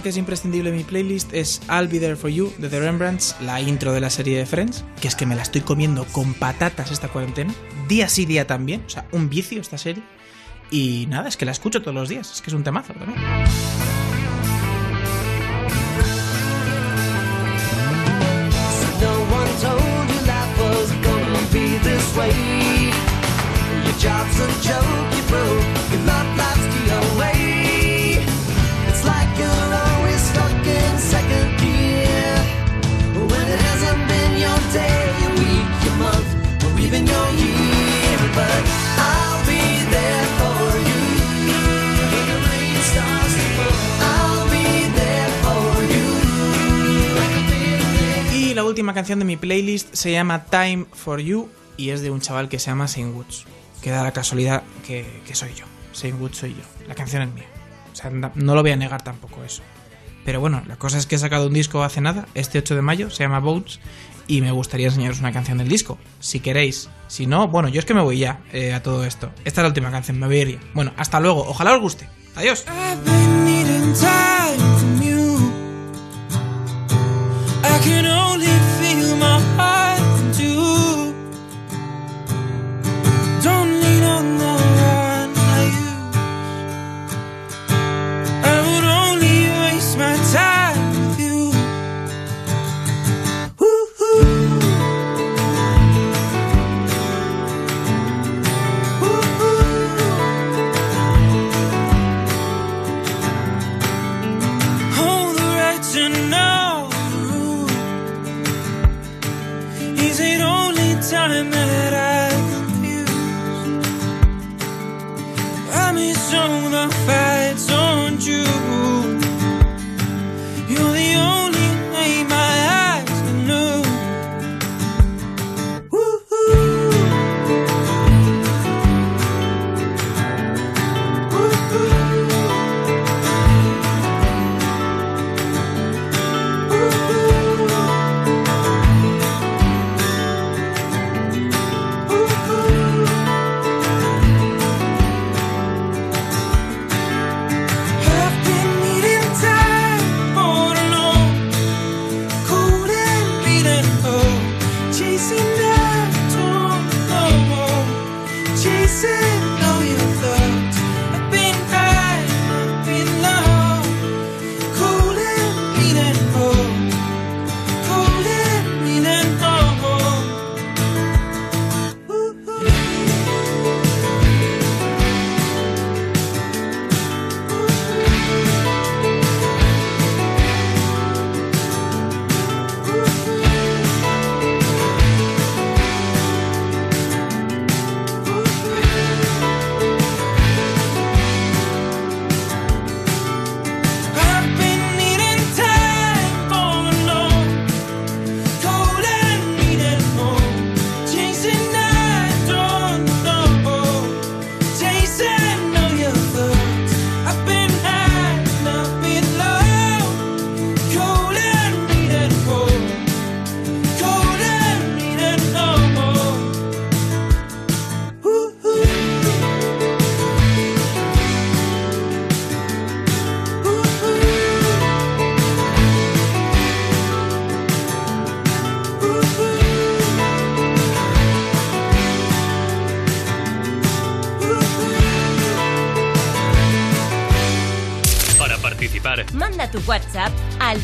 S8: que es imprescindible en mi playlist es I'll Be There For You de The Rembrandts, la intro de la serie de Friends, que es que me la estoy comiendo con patatas esta cuarentena, día sí día también, o sea, un vicio esta serie. Y nada, es que la escucho todos los días, es que es un temazo también. Última canción de mi playlist se llama Time For You y es de un chaval que se llama Saint Woods, que da la casualidad que, que soy yo. Saint Woods soy yo. La canción es mía. O sea, no lo voy a negar tampoco eso. Pero bueno, la cosa es que he sacado un disco hace nada, este 8 de mayo, se llama Boats, y me gustaría enseñaros una canción del disco, si queréis. Si no, bueno, yo es que me voy ya eh, a todo esto. Esta es la última canción, me voy a ir ya. Bueno, hasta luego, ojalá os guste. Adiós.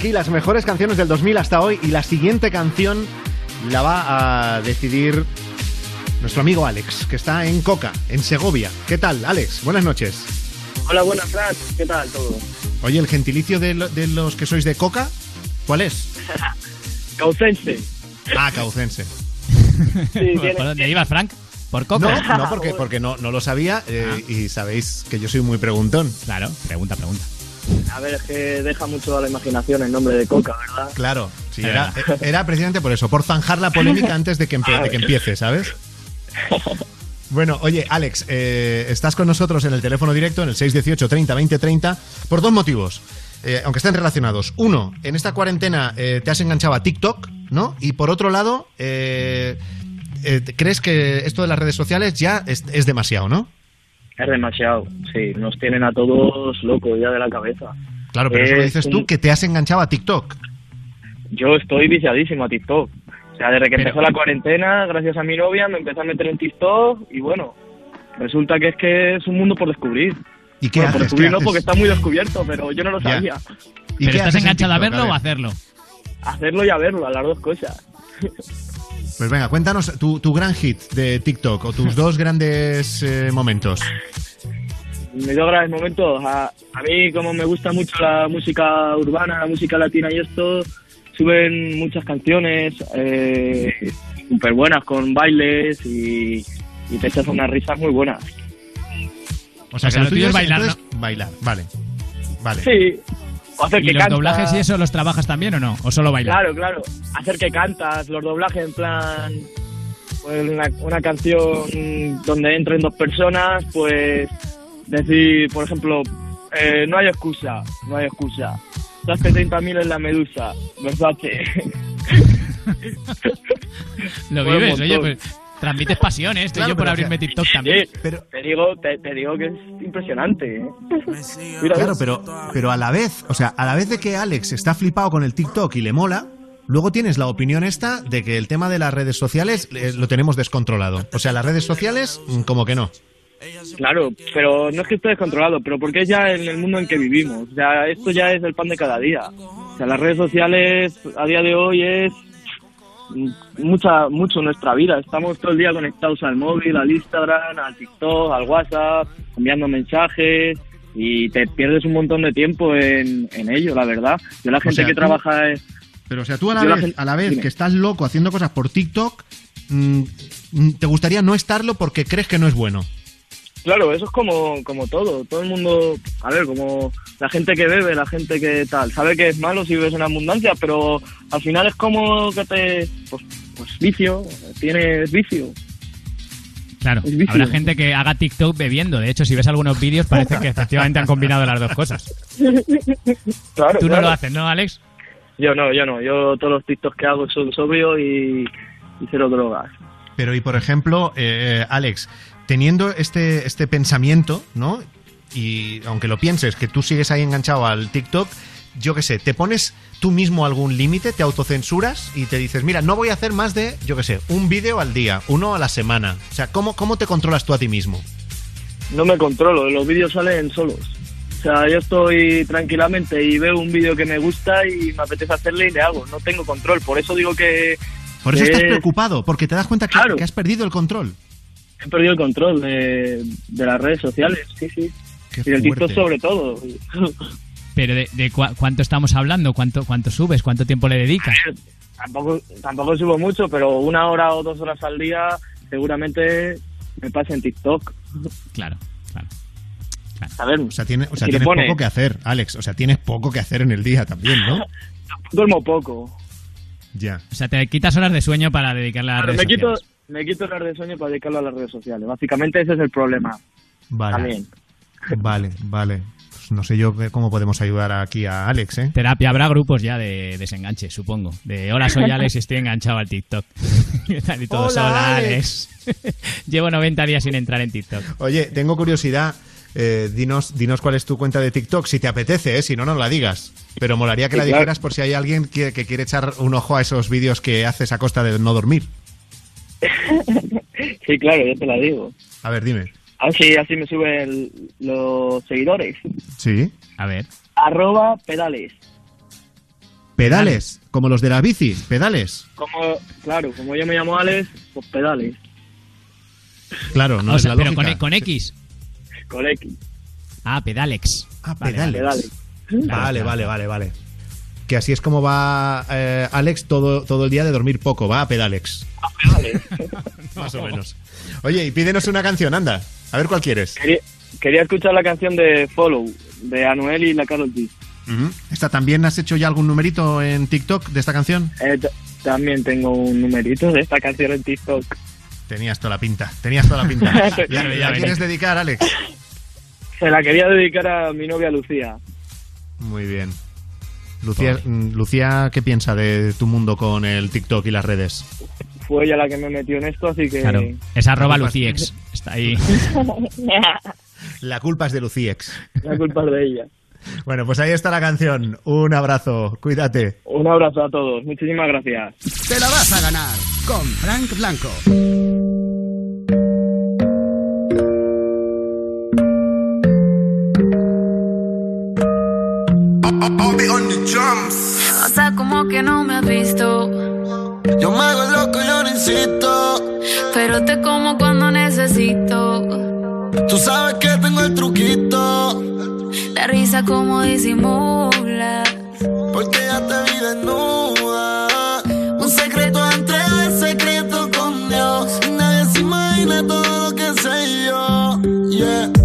S1: Aquí las mejores canciones del 2000 hasta hoy y la siguiente canción la va a decidir nuestro amigo Alex, que está en Coca, en Segovia. ¿Qué tal, Alex? Buenas noches.
S35: Hola, buenas, Fran. ¿Qué tal todo?
S1: Oye, ¿el gentilicio de, lo- de los que sois de Coca? ¿Cuál es?
S35: Caucense.
S1: Ah, caucense.
S35: tiene-
S11: ¿Por dónde ibas, Frank? ¿Por Coca?
S1: No, no porque, porque no, no lo sabía eh, y sabéis que yo soy muy preguntón.
S11: Claro, pregunta, pregunta.
S35: A ver, es que deja mucho a la imaginación el nombre de Coca, ¿verdad?
S1: Claro, sí, era,
S35: verdad.
S1: era precisamente por eso, por zanjar la polémica antes de que, empe- de que empiece, ¿sabes? Bueno, oye, Alex, eh, estás con nosotros en el teléfono directo, en el 618 30 20 30, por dos motivos, eh, aunque estén relacionados. Uno, en esta cuarentena eh, te has enganchado a TikTok, ¿no? Y por otro lado, eh, eh, ¿crees que esto de las redes sociales ya es, es demasiado, no?
S35: Es demasiado, sí. Nos tienen a todos locos ya de la cabeza.
S1: Claro, pero eso lo
S35: Es
S1: dices
S35: un-
S1: tú, que te has enganchado a TikTok.
S35: Yo estoy viciadísimo a TikTok. O sea, desde que empezó la cuarentena, gracias a mi novia, me empecé a meter en TikTok y bueno, resulta que es que es un mundo por descubrir.
S1: ¿Y qué
S35: Bueno, por
S1: haces?
S35: descubrir
S1: ¿Qué
S35: no,
S1: haces?
S35: porque está muy descubierto, pero yo no lo
S1: Ya.
S35: sabía.
S1: ¿Y
S11: ¿Pero
S1: qué
S11: estás
S1: haces en
S11: enganchado a verlo
S1: ver.
S11: o a hacerlo?
S35: Hacerlo y a verlo, a las dos cosas.
S1: Pues venga, cuéntanos tu, tu gran hit de TikTok o tus dos grandes eh, momentos.
S35: Mis dos grandes momentos. A, a mí, como me gusta mucho la música urbana, la música latina y esto, suben muchas canciones eh, súper buenas con bailes y, y te echas unas risas muy buenas.
S1: O sea,
S11: O sea,
S1: que
S11: lo tuyo es bailar,
S1: Bailar, vale. Vale.
S35: Sí, o hacer
S11: ¿Y
S35: que
S11: los doblajes y eso los trabajas también o no? ¿O solo bailar?
S35: Claro, claro. Hacer que cantas, los doblajes en plan. Pues una, una canción donde entren dos personas, pues decir, por ejemplo, eh, no hay excusa, no hay excusa. Que 30.000 es la medusa, Versace.
S11: Lo vives, oye, pues transmites pasión, ¿eh? Estoy
S35: Claro,
S11: yo por
S35: pero,
S11: abrirme
S35: o sea,
S11: TikTok también.
S35: Sí, te digo, te, te digo que es impresionante. ¿eh? Mira,
S1: Claro, pero, pero a la vez, o sea, a la vez de que Alex está flipado con el TikTok y le mola, luego tienes la opinión esta de que el tema de las redes sociales eh, lo tenemos descontrolado. O sea, las redes sociales, mm, como que no.
S35: Claro, pero no es que esté descontrolado, pero porque es ya en el mundo en que vivimos. O sea, esto ya es el pan de cada día. O sea, las redes sociales a día de hoy es mucha mucho nuestra vida. Estamos todo el día conectados al móvil, al Instagram, al TikTok, al WhatsApp, enviando mensajes y te pierdes un montón de tiempo en, en ello, la verdad. Yo la gente
S1: sea,
S35: que
S1: tú-
S35: trabaja en-
S1: Pero, o sea, tú a la vez,
S35: gente-
S1: a la vez
S35: dime.
S1: que estás loco haciendo cosas por TikTok, mm, mm, te gustaría no estarlo porque crees que no es bueno.
S35: Claro, eso es como, como todo. Todo el mundo, a ver, como la gente que bebe, la gente que tal, sabe que es malo si vives en abundancia, pero al final es como que te. Pues, pues vicio, tienes vicio.
S11: Claro,
S35: vicio.
S11: habrá gente que haga TikTok bebiendo. De hecho, si ves algunos vídeos, parece que efectivamente han combinado las dos cosas.
S35: Claro,
S11: Tú no
S35: claro.
S11: lo haces, ¿no, Alex?
S35: Yo no, yo no. Yo todos los TikToks que hago son sobrio y, y cero drogas.
S1: Pero, y por ejemplo, eh, Alex, teniendo este, este pensamiento, ¿no? Y aunque lo pienses, que tú sigues ahí enganchado al TikTok, yo qué sé, te pones tú mismo algún límite, te autocensuras y te dices, mira, no voy a hacer más de, yo qué sé, un vídeo al día, uno a la semana. O sea, ¿cómo, cómo te controlas tú a ti mismo?
S35: No me controlo, los vídeos salen solos. O sea, yo estoy tranquilamente y veo un vídeo que me gusta y me apetece hacerle y le hago. No tengo control, por eso digo que...
S1: Por eso
S35: que
S1: estás
S35: es-
S1: preocupado, porque te das cuenta que, que has perdido el control.
S35: He perdido el control de, de las redes sociales, sí, sí.
S1: Qué
S35: y del TikTok sobre todo.
S11: Pero de, cuánto estamos hablando, cuánto, cuánto subes, cuánto tiempo le dedicas.
S35: Tampoco, tampoco subo mucho, pero una hora o dos horas al día seguramente me pase en TikTok.
S11: Claro, claro.
S35: A ver,
S1: O sea, tiene, o sea
S35: si
S1: tienes poco que hacer, Alex. O sea, tienes poco que hacer en el día también, ¿no?
S35: duermo poco.
S1: Ya.
S11: O sea, te quitas horas de sueño para dedicarle a las
S35: Claro,
S11: redes
S35: me quito,
S11: sociales.
S35: Me quito horas de sueño para dedicarlo a las redes sociales. Básicamente ese es el problema.
S1: Vale.
S35: También.
S1: Vale, vale. Pues no sé yo cómo podemos ayudar aquí a Alex, ¿eh?
S11: Terapia, habrá grupos ya de desenganche, supongo. De hola, soy Alex y estoy enganchado al TikTok. ¿Qué tal? y todos,
S1: Hola,
S11: hola,
S1: Alex".
S11: Alex. Llevo 90 días sin entrar en TikTok.
S1: Oye, tengo curiosidad. eh, dinos, dinos cuál es tu cuenta de TikTok, si te apetece, ¿eh? si no, no la digas. Pero molaría que
S35: Sí,
S1: la
S35: claro.
S1: dijeras por si hay alguien que, que quiere echar un ojo a esos vídeos que haces a costa de no dormir.
S35: Sí, claro, yo te la digo.
S1: A ver, dime.
S35: Así, así me suben los seguidores.
S1: Sí. A ver.
S35: Arroba pedales.
S1: Pedales, como los de la bici, pedales.
S35: Como, claro, como yo me llamo Alex, pues pedales.
S1: Claro, no
S11: O
S1: es
S11: sea,
S1: la
S11: pero
S1: lógica.
S11: con, con X.
S35: Con X.
S11: Ah, pedalex.
S1: Ah,
S11: Vale,
S1: pedales.
S35: pedales.
S1: Vale, vale, vale, vale. Que así es como va eh, Alex todo, todo el día de dormir poco, va a pedalex. Más o menos. Oye, y pídenos una canción, anda. A ver cuál quieres.
S35: Quería, quería escuchar la canción de Follow, de Anuel y la Carol G.
S1: ¿Esta también has hecho ya algún numerito en TikTok de esta canción?
S35: Eh, también tengo un numerito de esta canción en TikTok.
S1: Tenías toda la pinta, tenías toda la pinta.
S35: Ya
S1: ¿La,
S35: ya
S1: quieres dedicar, Alex?
S35: Se la quería dedicar a mi novia Lucía.
S1: Muy bien. Lucía, mm, Lucía, ¿qué piensa de tu mundo con el TikTok y las redes?
S35: Fue ella la que me metió en esto, así que...
S11: Claro. Es arroba Luciex. Está ahí.
S1: La culpa es de Luciex.
S35: la culpa es de ella.
S1: Bueno, pues ahí está la canción. Un abrazo, cuídate.
S35: Un abrazo a todos. Muchísimas gracias.
S36: Te la vas a ganar con Frank Blanco.
S9: O sea, como que no me has visto.
S28: Yo me hago el loco, yo no insisto.
S9: Pero te como cuando necesito.
S28: Tú sabes que tengo el truquito.
S9: La risa como disimula.
S28: Porque ya te vi desnuda. Un secreto entre secreto con Dios. Y nadie se imagina todo lo que sé yo. Yeah.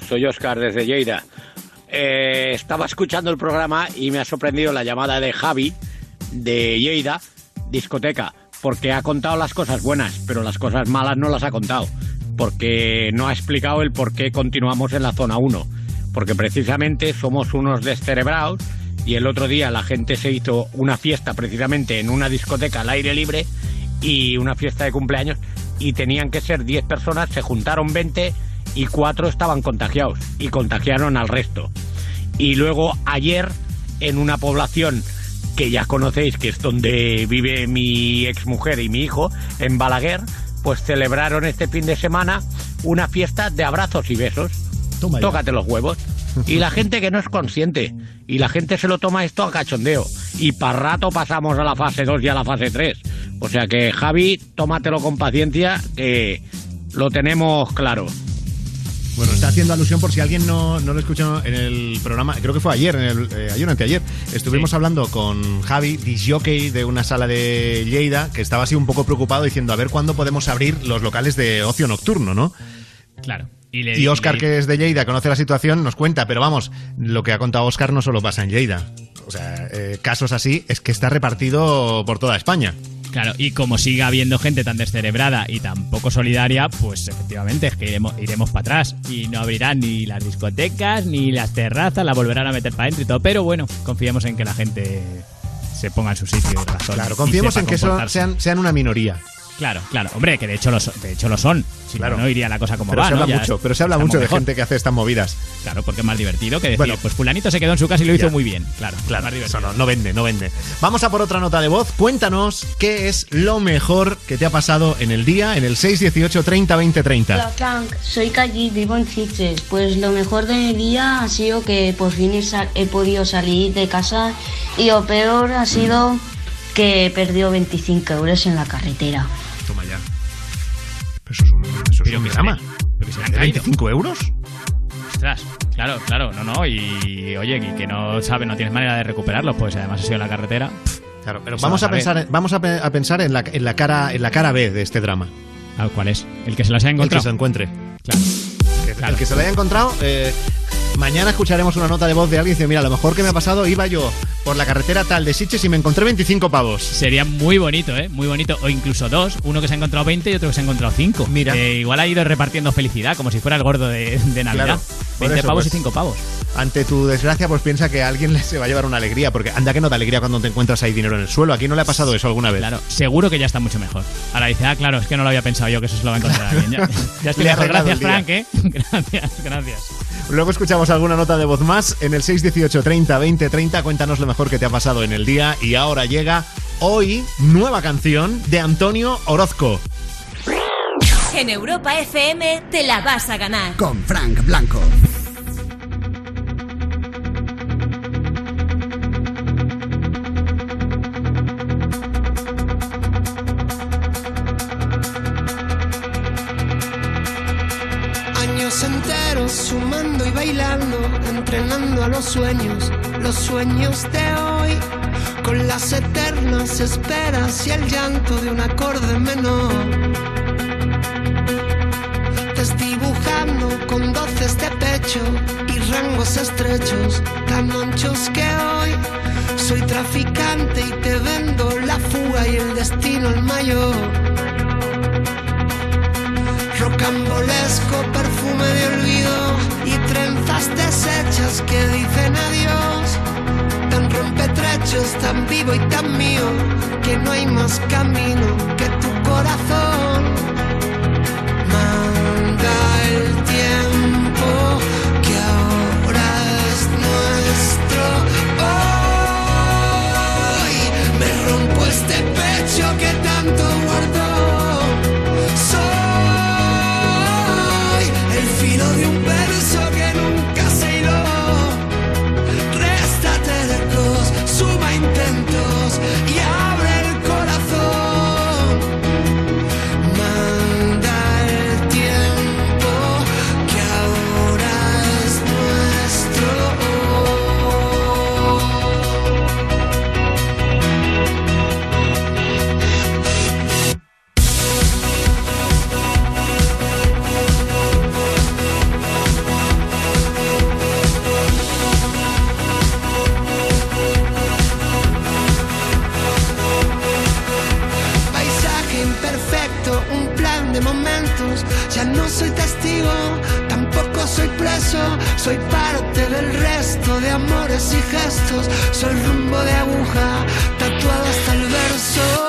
S28: Soy
S37: Oscar desde Lleida. Eh, estaba escuchando el programa y me ha sorprendido la llamada de Javi de Lleida, discoteca, porque ha contado las cosas buenas, pero las cosas malas no las ha contado, porque no ha explicado el por qué continuamos en la zona 1, porque precisamente somos unos descerebrados y el otro día la gente se hizo una fiesta precisamente en una discoteca al aire libre y una fiesta de cumpleaños y tenían que ser 10 personas, se juntaron 20 y 4 estaban contagiados y contagiaron al resto. Y luego ayer en una población que ya conocéis, que es donde vive mi exmujer y mi hijo, en Balaguer, pues celebraron este fin de semana una fiesta de abrazos y besos.
S1: Toma.
S37: Tócate los huevos. Y la gente que no es consciente. Y la gente se lo toma esto a cachondeo. Y para rato pasamos a la fase 2 y a la fase 3. O sea que, Javi, tómatelo con paciencia, que lo tenemos claro.
S1: Bueno, está haciendo alusión por si alguien no, no lo escuchó en el programa, creo que fue ayer, en el, eh, ayer o anteayer. Estuvimos hablando con Javi, disjockey de una sala de Lleida, que estaba así un poco preocupado diciendo a ver cuándo podemos abrir los locales de ocio nocturno, ¿no?
S11: Claro. Y, le-
S1: Y Oscar,
S11: y-
S1: que es de Lleida, conoce la situación, nos cuenta, pero vamos, lo que ha contado Oscar no solo pasa en Lleida. O sea, eh, casos así es que está repartido por toda España.
S11: Claro, y como siga habiendo gente tan descerebrada y tan poco solidaria, pues efectivamente es que iremos, iremos para atrás. Y no abrirán ni las discotecas, ni las terrazas, la volverán a meter para adentro y todo. Pero bueno, confiemos en que la gente se ponga en su sitio y razón.
S1: Claro, confiemos en que eso sean una minoría.
S11: Claro, claro. Hombre, que de hecho lo, so- de hecho lo son. Si
S1: Claro.
S11: no, no iría la cosa como
S1: Pero
S11: va,
S1: se habla
S11: ¿no? Ya
S1: mucho, pero se habla mucho de
S11: mejor.
S1: gente que hace estas movidas.
S11: Claro, porque es más divertido que decir,
S1: Bueno.
S11: pues fulanito se quedó en su casa y lo hizo
S1: Ya.
S11: muy bien. Claro,
S1: Claro,
S11: más divertido.
S1: eso no, no vende, no vende. Vamos a por otra nota de voz. Cuéntanos qué es lo mejor que te ha pasado en el día, en el 618 30 20
S38: Hola
S1: 30.
S38: Frank, soy Calle, vivo en Sitges. Pues lo mejor de mi día ha sido que por fin he, sa- he podido salir de casa y lo peor ha sido que he perdido 25 euros en la carretera.
S1: Eso es un, drama.
S11: que se le han
S1: ¿De
S11: caído.
S1: 25 euros?
S11: Ostras, claro, claro, no, no. Y oye, que no sabe, no tienes manera de recuperarlos, pues además ha sido en la carretera.
S1: Claro, pero vamos a pensar, en- vamos a, pe- a pensar en la, en la cara, en la cara B de este drama.
S11: Ah, ¿Cuál es? El que se las haya
S1: El que
S11: encontrado.
S1: se encuentre.
S11: Claro.
S1: Que- El que se lo haya encontrado, eh, mañana escucharemos una nota de voz de alguien diciendo, mira, lo mejor que me ha pasado, iba yo por la carretera tal de Sitges y me encontré 25 pavos.
S11: Sería muy bonito, ¿eh? Muy bonito. O incluso dos. Uno que se ha encontrado 20 y otro que se ha encontrado 5.
S1: Mira.
S11: igual ha ido repartiendo felicidad, como si fuera el gordo de, de Navidad.
S1: Claro, por
S11: 20
S1: eso,
S11: pavos
S1: pues.
S11: y 5 pavos.
S1: Ante tu desgracia, pues piensa que a alguien se va a llevar una alegría, porque anda que no da alegría cuando te encuentras ahí dinero en el suelo. ¿Aquí no le ha pasado eso alguna vez?
S11: Claro, seguro que ya está mucho mejor. Ahora dice, ah, claro, es que no lo había pensado yo que eso se lo va a encontrar alguien. Ya, ya estoy mejor. Gracias. Frank, ¿eh? Gracias, gracias.
S1: Luego escuchamos alguna nota de voz más en el 618 30 20 30. Cuéntanos lo mejor que te ha pasado en el día. Y ahora llega hoy nueva canción de Antonio Orozco.
S3: En Europa FM te la vas a ganar.
S36: Con Frank Blanco.
S7: Entrenando a los sueños, los sueños de hoy, con las eternas esperas y el llanto de un acorde menor. Desdibujando con doces de pecho y rangos estrechos, tan anchos que hoy soy traficante y te vendo la fuga y el destino el mayor rocambolesco perfume de olvido y trenzas deshechas que dicen adiós. Tan rompetrechos, tan vivo y tan mío, que no hay más camino que tu corazón. Manda el tiempo que ahora es nuestro. Hoy me rompo este pecho que tanto guardó. Soy parte del resto de amores y gestos. Soy rumbo de aguja, tatuado hasta el verso.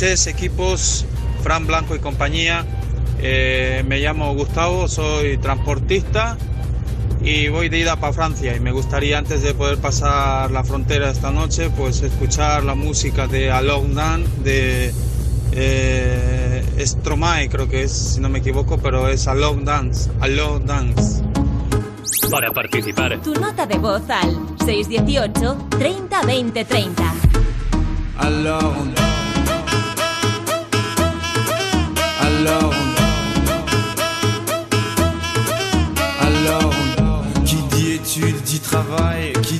S39: Noches, equipos, Fran Blanco y compañía. Eh, me llamo Gustavo, soy transportista y voy de ida para Francia. Y me gustaría, antes de poder pasar la frontera esta noche, pues escuchar la música de Alone Dan, de eh, Stromae, creo que es, si no me equivoco, pero es Alone Dance. Alone Dance.
S2: Para participar,
S3: Tu nota de voz al 618 30 20 30.
S6: Alors Alors Alors Qui dit études dit travail Qui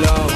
S6: love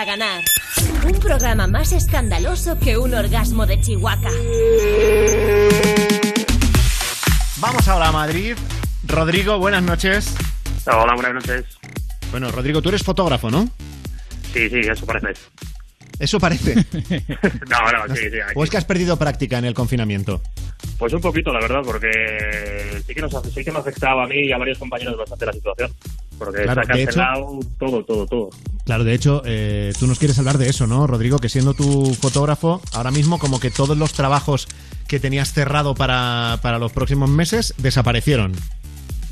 S7: A ganar. Un programa más escandaloso que un orgasmo de Chihuahua.
S1: Vamos ahora a Madrid. Rodrigo, buenas noches.
S40: Hola, buenas noches.
S1: Bueno, Rodrigo, tú eres fotógrafo, ¿no?
S40: Sí, sí, eso parece.
S1: Eso parece.
S40: No, no, sí, sí. aquí.
S1: ¿O es que has perdido práctica en el confinamiento?
S40: Pues un poquito, la verdad, porque sí que nos, ha- sí que me ha afectado a mí y a varios compañeros bastante la situación. Porque
S1: Claro,
S40: se ha
S1: hecho-
S40: cancelado todo, todo, todo.
S1: Claro, de hecho, eh, tú nos quieres hablar de eso, ¿no, Rodrigo? Que siendo tu fotógrafo, ahora mismo como que todos los trabajos que tenías cerrado para, para los próximos meses desaparecieron.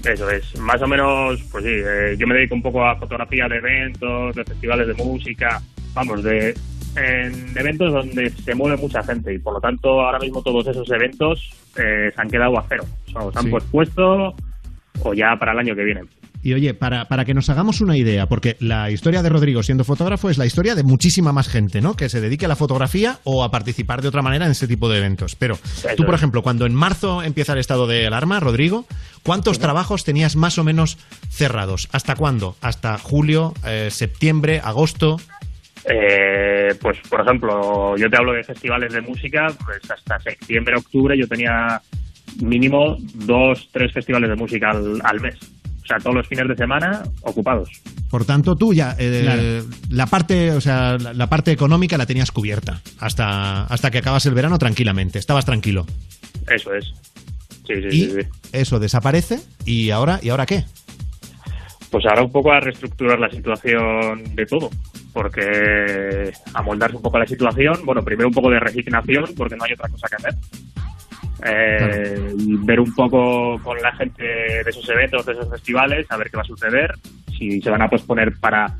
S40: Eso es. Más o menos, pues sí, eh, yo me dedico un poco a fotografía de eventos, de festivales de música, vamos, de en eventos donde se mueve mucha gente y por lo tanto ahora mismo todos esos eventos eh, se han quedado a cero. O sea, se han
S1: Sí.
S40: pospuesto o ya para el año que viene.
S1: Y oye, para, para que nos hagamos una idea, porque la historia de Rodrigo siendo fotógrafo es la historia de muchísima más gente, ¿no? Que se dedique a la fotografía o a participar de otra manera en ese tipo de eventos. Pero tú, por ejemplo, cuando en marzo empieza el estado de alarma, Rodrigo, ¿cuántos trabajos tenías más o menos cerrados? ¿Hasta cuándo? ¿Hasta julio, eh, septiembre, agosto?
S40: Eh, pues, por ejemplo, yo te hablo de festivales de música, pues hasta septiembre, octubre yo tenía mínimo dos, tres festivales de música al, al mes. O sea, todos los fines de semana ocupados.
S1: Por tanto, tú ya eh,
S40: Claro.
S1: la parte, o sea, la, la parte económica la tenías cubierta hasta, hasta que acabas el verano tranquilamente. Estabas tranquilo.
S40: Eso es. Sí, sí,
S1: Y
S40: sí, sí.
S1: eso desaparece y ahora, ¿y ahora qué?
S40: Pues ahora un poco a reestructurar la situación de todo, porque amoldarse un poco a la situación, bueno, primero un poco de resignación, porque no hay otra cosa que hacer. Eh, y ver un poco con la gente de esos eventos, de esos festivales, a ver qué va a suceder, si se van a posponer para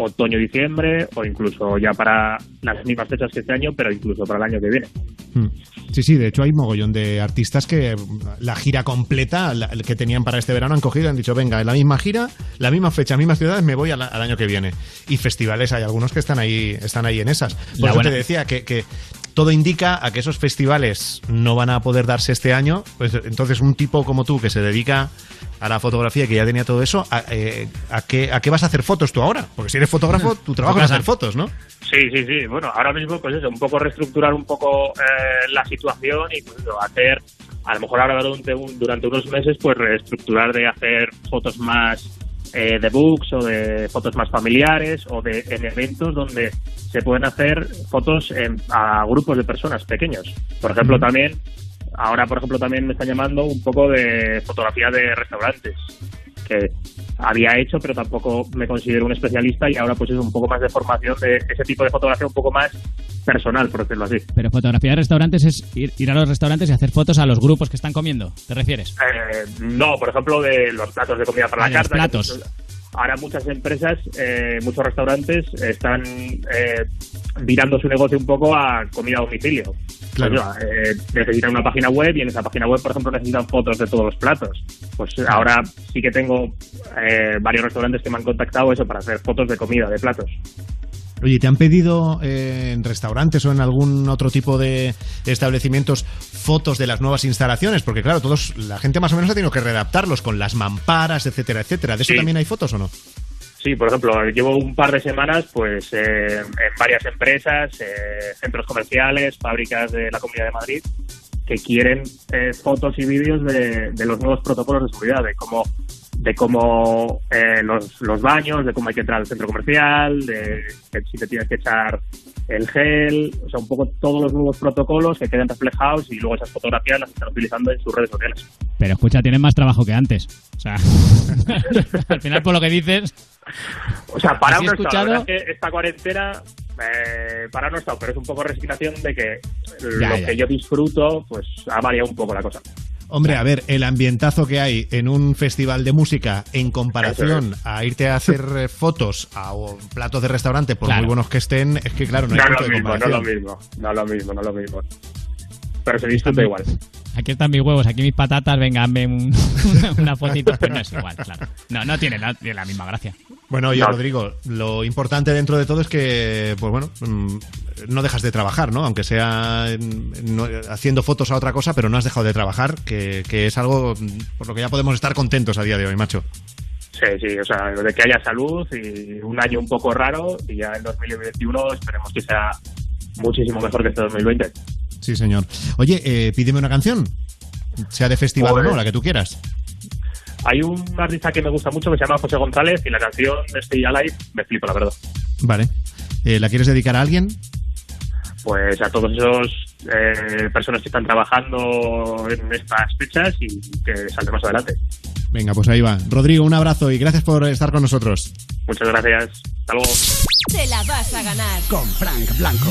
S40: otoño, diciembre, o incluso ya para las mismas fechas que este año, pero incluso para el año que viene.
S1: Mm. Sí, sí, de hecho hay mogollón de artistas que la gira completa la- que tenían para este verano han cogido y han dicho, venga, en la misma gira, la misma fecha, mismas ciudades, me voy al, al año que viene. Y festivales hay algunos que están ahí, están ahí en esas. Por
S11: La
S1: eso
S11: buena-
S1: te decía que, que todo indica a que esos festivales no van a poder darse este año. Pues entonces un tipo como tú que se dedica a la fotografía, que ya tenía todo eso, ¿a, eh, ¿a qué, ¿a qué vas a hacer fotos tú ahora? Porque si eres fotógrafo, tu trabajo es hacer fotos, ¿no?
S40: Sí, sí, sí. Bueno, ahora mismo, pues eso, un poco reestructurar un poco eh, la situación y pues eso, hacer, a lo mejor ahora durante, un- durante unos meses, pues reestructurar de hacer fotos más eh, de books o de fotos más familiares o de en eventos donde se pueden hacer fotos en- a grupos de personas pequeños. Por ejemplo, también, ahora por ejemplo también me están llamando un poco de fotografía de restaurantes que había hecho, pero tampoco me considero un especialista y ahora pues es un poco más de formación de ese tipo de fotografía un poco más personal, por decirlo así.
S11: Pero fotografía de restaurantes es ir, ir a los restaurantes y hacer fotos a los grupos que están comiendo, ¿te refieres?
S40: Eh, no, por ejemplo, de los platos de comida para
S11: Ah,
S40: la
S11: los
S40: carta.
S11: platos.
S40: ahora muchas empresas, eh, muchos restaurantes están eh, virando su negocio un poco a comida a domicilio.
S1: Claro.
S40: Pues, eh, necesitan una página web y en esa página web, por ejemplo, necesitan fotos de todos los platos. Pues ahora sí que tengo eh, varios restaurantes que me han contactado eso para hacer fotos de comida, de platos.
S1: Oye, ¿te han pedido eh, en restaurantes o en algún otro tipo de establecimientos fotos de las nuevas instalaciones? Porque claro, todos la gente más o menos ha tenido que readaptarlos con las mamparas, etcétera, etcétera. ¿De eso
S40: Sí.
S1: también hay fotos o no?
S40: Sí, por ejemplo, llevo un par de semanas pues eh, en varias empresas, eh, centros comerciales, fábricas de la Comunidad de Madrid que quieren eh, fotos y vídeos de, de los nuevos protocolos de seguridad, de cómo de cómo eh, los, los baños, de cómo hay que entrar al centro comercial, de que si te tienes que echar el gel, o sea, un poco todos los nuevos protocolos que queden reflejados y luego esas fotografías las están utilizando en sus redes sociales.
S11: Pero escucha, tienen más trabajo que antes. O sea, al final por lo que dices...
S40: O sea, para un
S11: escuchado-
S40: es que esta cuarentena eh, para no he estado, pero es un poco resignación de que
S1: Ya,
S40: lo
S1: ya.
S40: que yo disfruto, pues ha variado un poco la cosa.
S1: Hombre, a ver, el ambientazo que hay en un festival de música en comparación a irte a hacer eh, fotos a o platos de restaurante, por
S40: Claro.
S1: muy buenos que estén, es que claro, no hay
S40: No,
S1: punto de
S40: lo mismo, no es lo mismo, no es lo mismo, no es lo mismo. Pero se disfruta igual.
S11: Aquí están mis huevos, aquí mis patatas, venga, hazme un- una, una fotito, pero no es igual, claro. No, no tiene la, tiene la misma gracia.
S1: Bueno, oye,
S11: No.
S1: Rodrigo, lo importante dentro de todo es que, pues bueno, mm, no dejas de trabajar, ¿no? Aunque sea mm, no- haciendo fotos a otra cosa, pero no has dejado de trabajar, que, que es algo mm, por lo que ya podemos estar contentos a día de hoy, macho.
S40: Sí, sí, o sea, de que haya salud y un año un poco raro y ya en 2021 esperemos que sea muchísimo mejor que este 2020.
S1: Sí, señor. Oye, eh, pídeme una canción, sea de festival
S40: Pues-
S1: o no, la que tú quieras.
S40: Hay un artista que me gusta mucho que se llama José González y la canción Stay Alive me flipa, la verdad.
S1: Vale. Eh, ¿La quieres dedicar a alguien?
S40: Pues a todos esos eh, personas que están trabajando en estas fechas y que saldremos adelante.
S1: Venga, pues ahí va. Rodrigo, un abrazo y gracias por estar con nosotros.
S40: Muchas gracias. Hasta luego.
S7: Te la vas a ganar.
S36: Con Frank Blanco.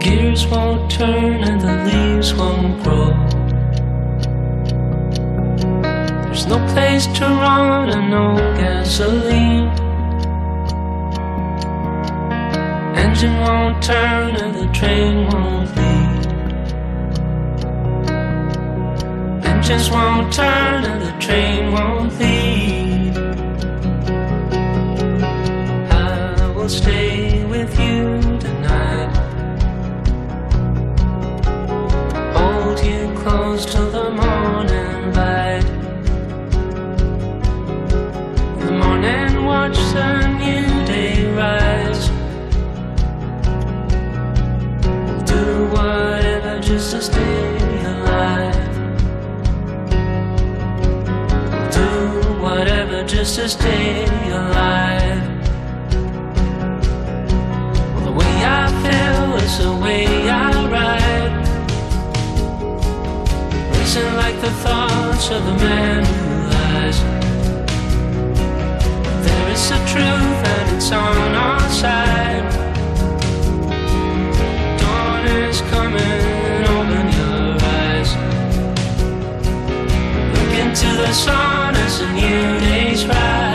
S41: gears won't turn and the leaves won't grow. There's no place to run and no gasoline. Engine won't turn and the train won't leave. Engines won't turn and the train won't leave. I will stay with you just to stay alive. Well, The way I feel is the way I ride. Racing like the thoughts of a man who lies. There is a truth and it's on our side. Into the sun as a new day's rise.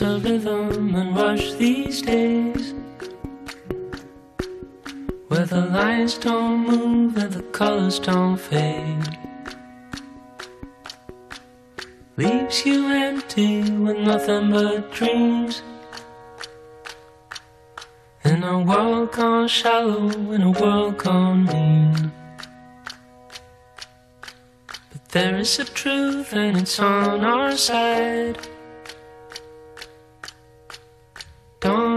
S41: Lose a rhythm and rush these days. Where the lines don't move and the colors don't fade. Leaves you empty with nothing but dreams. In a world gone shallow, in a world gone mean. But there is a truth and it's on our side.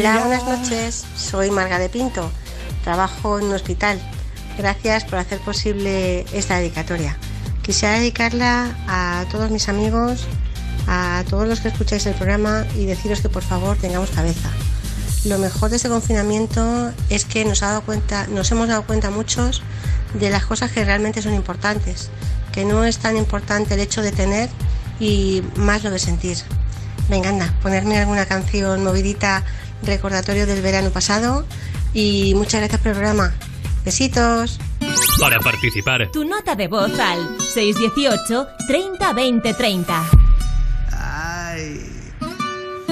S42: Hola, buenas noches. Soy Marga de Pinto. Trabajo en un hospital. Gracias por hacer posible esta dedicatoria. Quisiera dedicarla a todos mis amigos, a todos los que escucháis el programa y deciros que por favor tengamos cabeza. Lo mejor de este confinamiento es que nos, ha dado cuenta, nos hemos dado cuenta muchos de las cosas que realmente son importantes, que no es tan importante el hecho de tener y más lo de sentir. Venga, anda, ponerme alguna canción movidita, recordatorio del verano pasado y muchas gracias por el programa. Besitos.
S2: Para participar,
S3: Tu nota de voz al 618 30 20 30.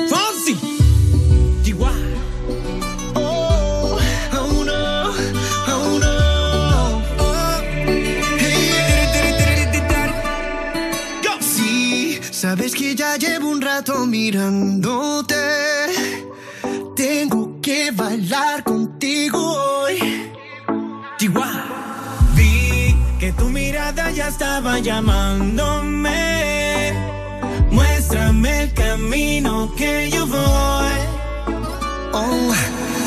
S7: Fonsi. Chihuahua. Oh, oh no, oh no. Oh. Sí, sabes que ya llevo un rato mirándote. Tengo que bailar contigo hoy. Chihuahua. Vi que tu mirada ya estaba llamándome. Muéstrame el camino que yo voy. Oh,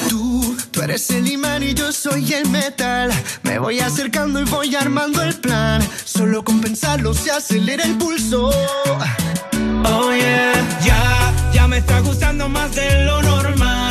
S7: tú, tú eres el imán y yo soy el metal. Me voy acercando y voy armando el plan. Solo con pensarlo se acelera el pulso. Oh yeah, ya, ya me está gustando más de lo normal.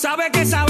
S7: Sabe que esa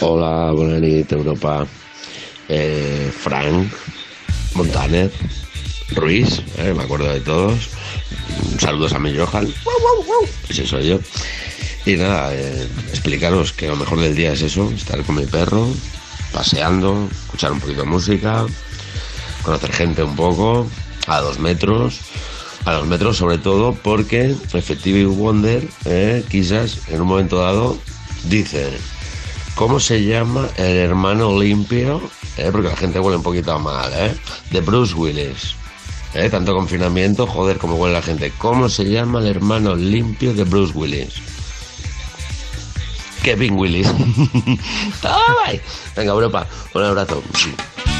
S43: Hola, bona nit, Europa. Eh, Frank, Montaner, Ruiz, eh, me acuerdo de todos. Saludos a mi Johan. Ese soy yo. Y nada, eh, explicaros que lo mejor del día es eso, estar con mi perro, paseando, escuchar un poquito de música, conocer gente un poco, a dos metros, a dos metros sobre todo porque Effective Wonder, eh, quizás en un momento dado, dice, ¿cómo se llama el hermano limpio? Eh, porque la gente huele un poquito mal, ¿eh? De Bruce Willis. Eh, tanto confinamiento, joder, cómo huele la gente. ¿Cómo se llama el hermano limpio de Bruce Willis? Kevin Willis. Venga, Europa, un abrazo.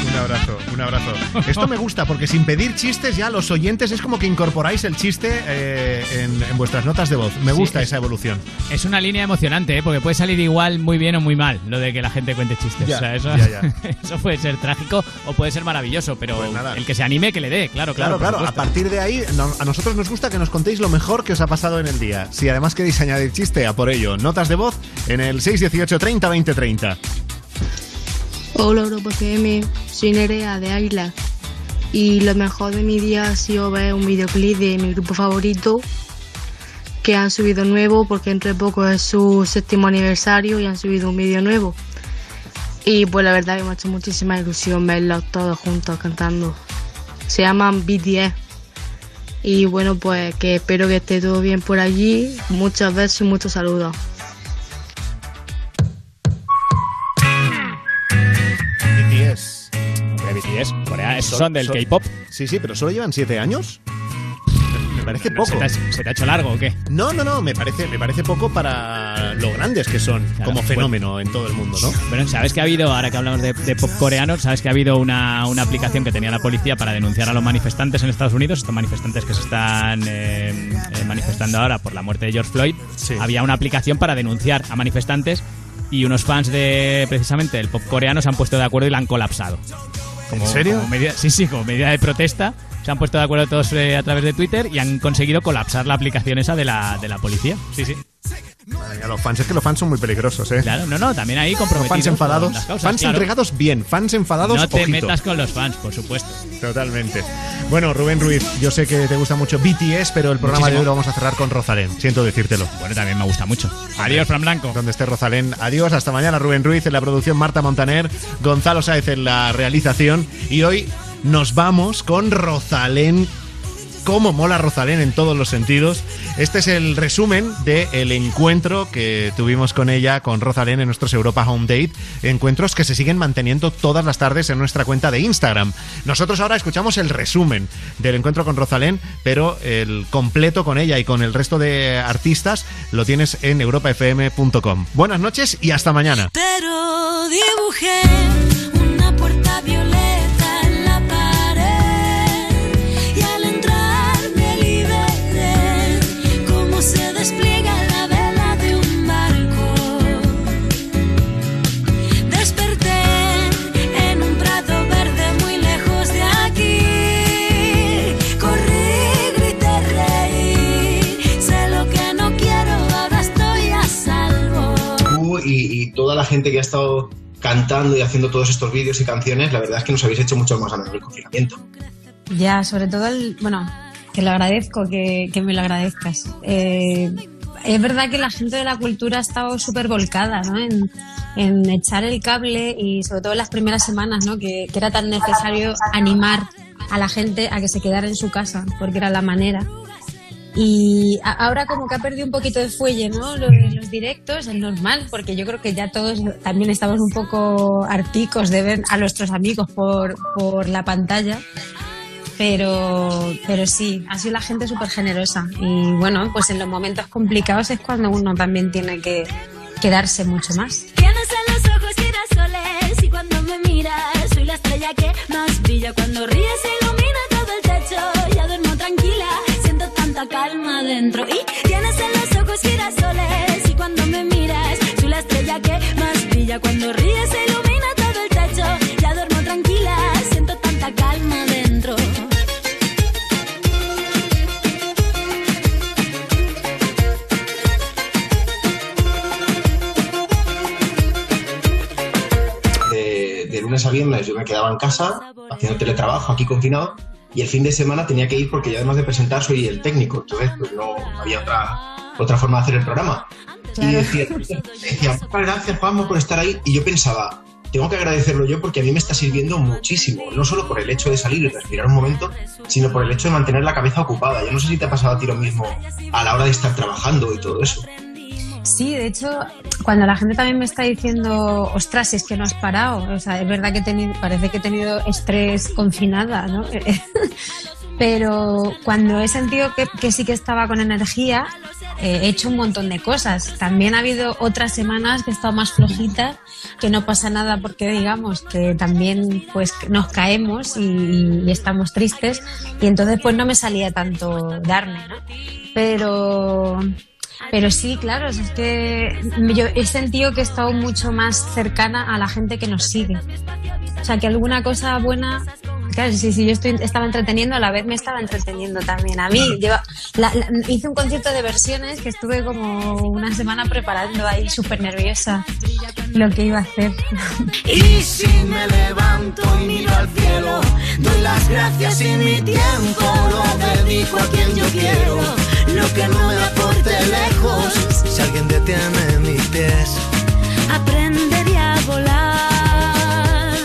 S1: Un abrazo, un abrazo. Esto me gusta porque sin pedir chistes ya los oyentes es como que incorporáis el chiste eh, en, en vuestras notas de voz. Me
S11: Sí,
S1: gusta
S11: es-
S1: esa evolución.
S11: Es una línea emocionante, ¿eh? porque puede salir igual muy bien o muy mal lo de que la gente cuente chistes.
S1: Ya,
S11: O sea, eso,
S1: ya, ya.
S11: eso puede ser trágico o puede ser maravilloso, pero el que se anime, que le dé, claro,
S1: Claro,
S11: claro.
S1: A partir de ahí, no- a nosotros nos gusta que nos contéis lo mejor que os ha pasado en el día. Si además queréis añadir chiste, a por ello. Notas de voz en el 618 30 20 30.
S44: Hola Europa FM, soy Nerea de Águila y lo mejor de mi día ha sido ver un videoclip de mi grupo favorito que han subido nuevo porque entre poco es su séptimo aniversario y han subido un vídeo nuevo. Y pues la verdad me ha hecho muchísima ilusión verlos todos juntos cantando. Se llaman BTS. Y bueno, pues que espero que esté todo bien por allí. Muchos besos y muchos saludos.
S1: BTS,
S11: Corea, esos
S1: Son-
S11: son del
S1: son-
S11: K-pop.
S1: Sí, sí, pero solo llevan siete años. Me parece
S11: No,
S1: poco.
S11: ¿se te ha- se te ha hecho largo o qué?
S1: No, no, no, me parece, me parece poco para lo grandes que son como fenómeno en todo el mundo, ¿no?
S11: Bueno, sabes que ha habido, ahora que hablamos de, de pop coreano, sabes que ha habido una, una aplicación que tenía la policía para denunciar a los manifestantes en Estados Unidos, estos manifestantes que se están eh, eh, manifestando ahora por la muerte de George Floyd. Había una aplicación para denunciar a manifestantes y unos fans de precisamente el pop coreano se han puesto de acuerdo y la han colapsado. Como-
S1: ¿En serio?
S11: como medida- sí, sí, como medida de protesta. Se han puesto de acuerdo todos eh, a través de Twitter y han conseguido colapsar la aplicación esa de la, de la policía. Sí, sí.
S1: Madre mía, los fans, es que los fans son muy peligrosos, ¿eh?
S11: Claro, no, no, también ahí comprometidos.
S1: Fans enfadados.
S11: con las causas,
S1: fans
S11: claro.
S1: entregados bien, fans enfadados
S11: No te
S1: ojito.
S11: metas con los fans, por supuesto.
S1: Totalmente. Bueno, Rubén Ruiz, yo sé que te gusta mucho BTS, pero el programa de hoy lo vamos a cerrar con Rosalén. Siento decírtelo.
S11: Bueno, también me gusta mucho. Adiós, Fran Blanco.
S1: Donde esté Rosalén. Adiós, hasta mañana, Rubén Ruiz en la producción, Marta Montaner, Gonzalo Sáez en la realización. Y hoy nos vamos con Rosalén. Cómo mola Rosalén en todos los sentidos. Este es el resumen del encuentro que tuvimos con ella, con Rosalén en nuestros Europa Home Date. Encuentros que se siguen manteniendo todas las tardes en nuestra cuenta de Instagram. Nosotros ahora escuchamos el resumen del encuentro con Rosalén, pero el completo con ella y con el resto de artistas lo tienes en europafm.com. Buenas noches y hasta mañana.
S9: Pero dibujé una puerta violeta
S24: gente que ha estado cantando y haciendo todos estos vídeos y canciones, la verdad es que nos habéis hecho mucho más ameno el confinamiento.
S45: Ya, sobre todo, el, bueno, que lo agradezco, que, que me lo agradezcas. Eh, es verdad que la gente de la cultura ha estado súper volcada ¿no? en, en echar el cable y sobre todo en las primeras semanas, ¿no? que, que era tan necesario animar a la gente a que se quedara en su casa, porque era la manera. Y ahora como que ha perdido un poquito de fuelle, ¿no? Los directos, es normal, porque yo creo que ya todos también estamos un poco articos de ver a nuestros amigos por, por la pantalla. Pero, pero sí, ha sido la gente súper generosa. Y bueno, pues en los momentos complicados es cuando uno también tiene que quedarse mucho más.
S9: Tienes en los ojos girasoles y cuando me miras soy la estrella que más brilla. Cuando ríes ilumina todo el techo. Ya duermo tranquila, tanta calma dentro. Y tienes en los ojos girasoles y cuando me miras soy la estrella que más brilla. Cuando ríes se ilumina todo el techo. Ya duermo tranquila, siento tanta calma dentro.
S24: De, de lunes a viernes yo me quedaba en casa haciendo teletrabajo aquí confinado y el fin de semana tenía que ir porque yo además de presentar soy el técnico, entonces pues no había otra, otra forma de hacer el programa. Y decía, decía, muchas gracias Juanma por estar ahí y yo pensaba, tengo que agradecerlo yo porque a mí me está sirviendo muchísimo, no solo por el hecho de salir y respirar un momento, sino por el hecho de mantener la cabeza ocupada. Yo no sé si te ha pasado a ti lo mismo a la hora de estar trabajando y todo eso.
S45: Sí, de hecho, cuando la gente también me está diciendo, ostras, es que no has parado, o sea, es verdad que he tenido, parece que he tenido estrés confinada, ¿no? Pero cuando he sentido que, que sí que estaba con energía, eh, he hecho un montón de cosas. También ha habido otras semanas que he estado más flojita, que no pasa nada porque digamos que también pues nos caemos y, y estamos tristes y entonces pues no me salía tanto darme, ¿no? Pero pero sí, claro, es que yo he sentido que he estado mucho más cercana a la gente que nos sigue. O sea, que alguna cosa buena. Claro, sí, sí, yo estaba entreteniendo, a la vez me estaba entreteniendo también. A mí, yo la- hice un concierto de versiones que estuve como una semana preparando ahí, súper nerviosa, lo que iba a hacer.
S7: Y si me levanto y miro al cielo, doy las gracias y mi tiempo lo dedico a quien yo quiero. Lo que no me aporte lejos, si alguien detiene mis pies.
S41: Aprendería a volar.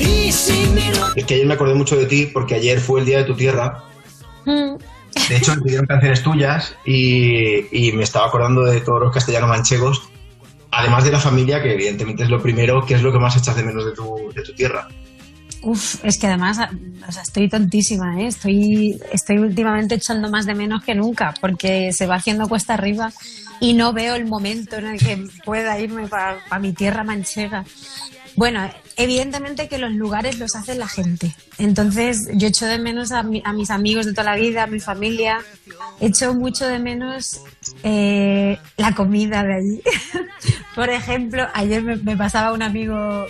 S7: Y si miro
S24: Es que ayer me acordé mucho de ti porque ayer fue el día de tu tierra. De hecho, me pidieron canciones tuyas y, y me estaba acordando de todos los castellano manchegos. Además de la familia, que evidentemente es lo primero, que es lo que más echas de menos de tu, de tu tierra.
S45: Es que además, estoy tontísima, ¿eh? Estoy, estoy últimamente echando más de menos que nunca, porque se va haciendo cuesta arriba y no veo el momento en el que pueda irme para mi tierra manchega. Bueno, evidentemente que los lugares los hace la gente. Entonces, yo echo de menos a, mi- a mis amigos de toda la vida, a mi familia. Echo mucho de menos eh, la comida de allí. Por ejemplo, ayer me, pasaba un amigo,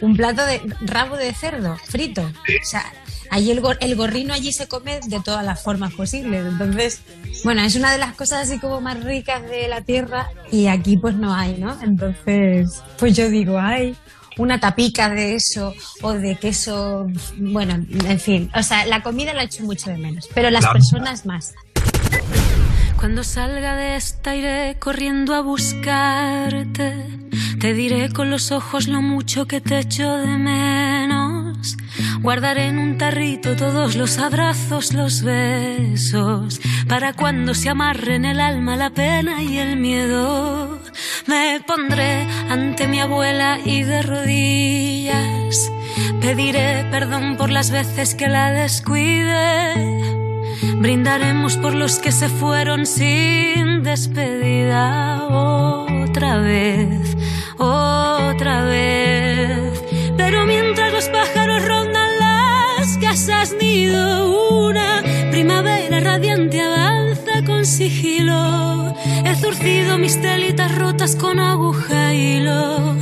S45: un plato de rabo de cerdo frito. O sea, allí el, gor- el gorrino allí se come de todas las formas posibles. Entonces, bueno, es una de las cosas así como más ricas de la tierra y aquí pues no hay, ¿no? Entonces, pues yo digo, ay, una tapica de eso o de queso, bueno, en fin, o sea, la comida la echo mucho de menos, pero las
S41: Claro.
S45: personas más.
S41: Cuando salga de esta iré corriendo a buscarte. Te diré con los ojos lo mucho que te echo de menos. Guardaré en un tarrito todos los abrazos, los besos, para cuando se amarren el alma, la pena y el miedo. Me pondré ante mi abuela y de rodillas pediré perdón por las veces que la descuide. Brindaremos por los que se fueron sin despedida otra vez, otra vez. Pero mientras los pájaros rondan las casas nido, una primavera radiante avanza con sigilo. He zurcido mis telitas rotas con aguja y hilo.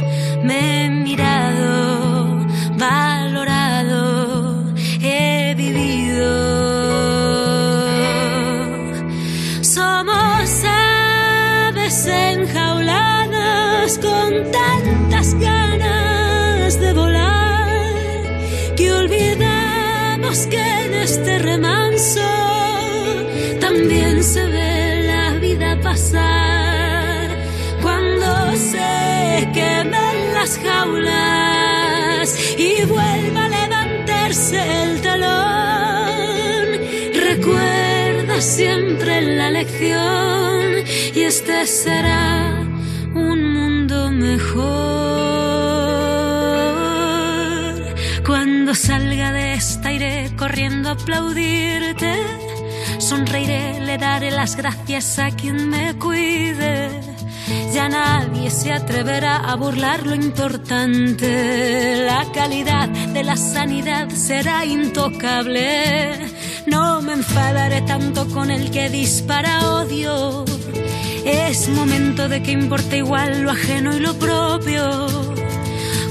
S41: Me he mirado, que en este remanso también se ve la vida pasar cuando se quemen las jaulas y vuelva a levantarse el telón. Recuerda siempre la lección y este será un mundo mejor. Salga de esta iré corriendo a aplaudirte. Sonreiré, le daré las gracias a quien me cuide. Ya nadie se atreverá a burlar lo importante. La calidad de la sanidad será intocable. No me enfadaré tanto con el que dispara odio. Es momento de que importe igual lo ajeno y lo propio.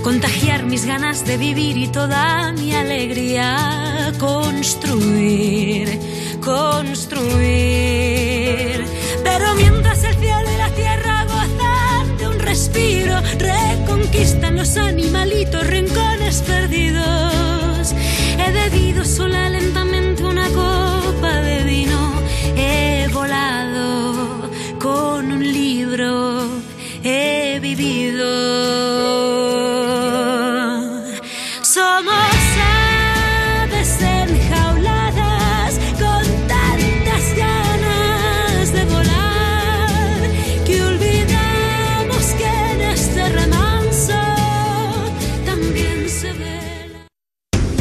S41: Contagiar mis ganas de vivir y toda mi alegría. Construir, construir. Pero mientras el cielo y la tierra gozan de un respiro, reconquistan los animalitos rincones perdidos.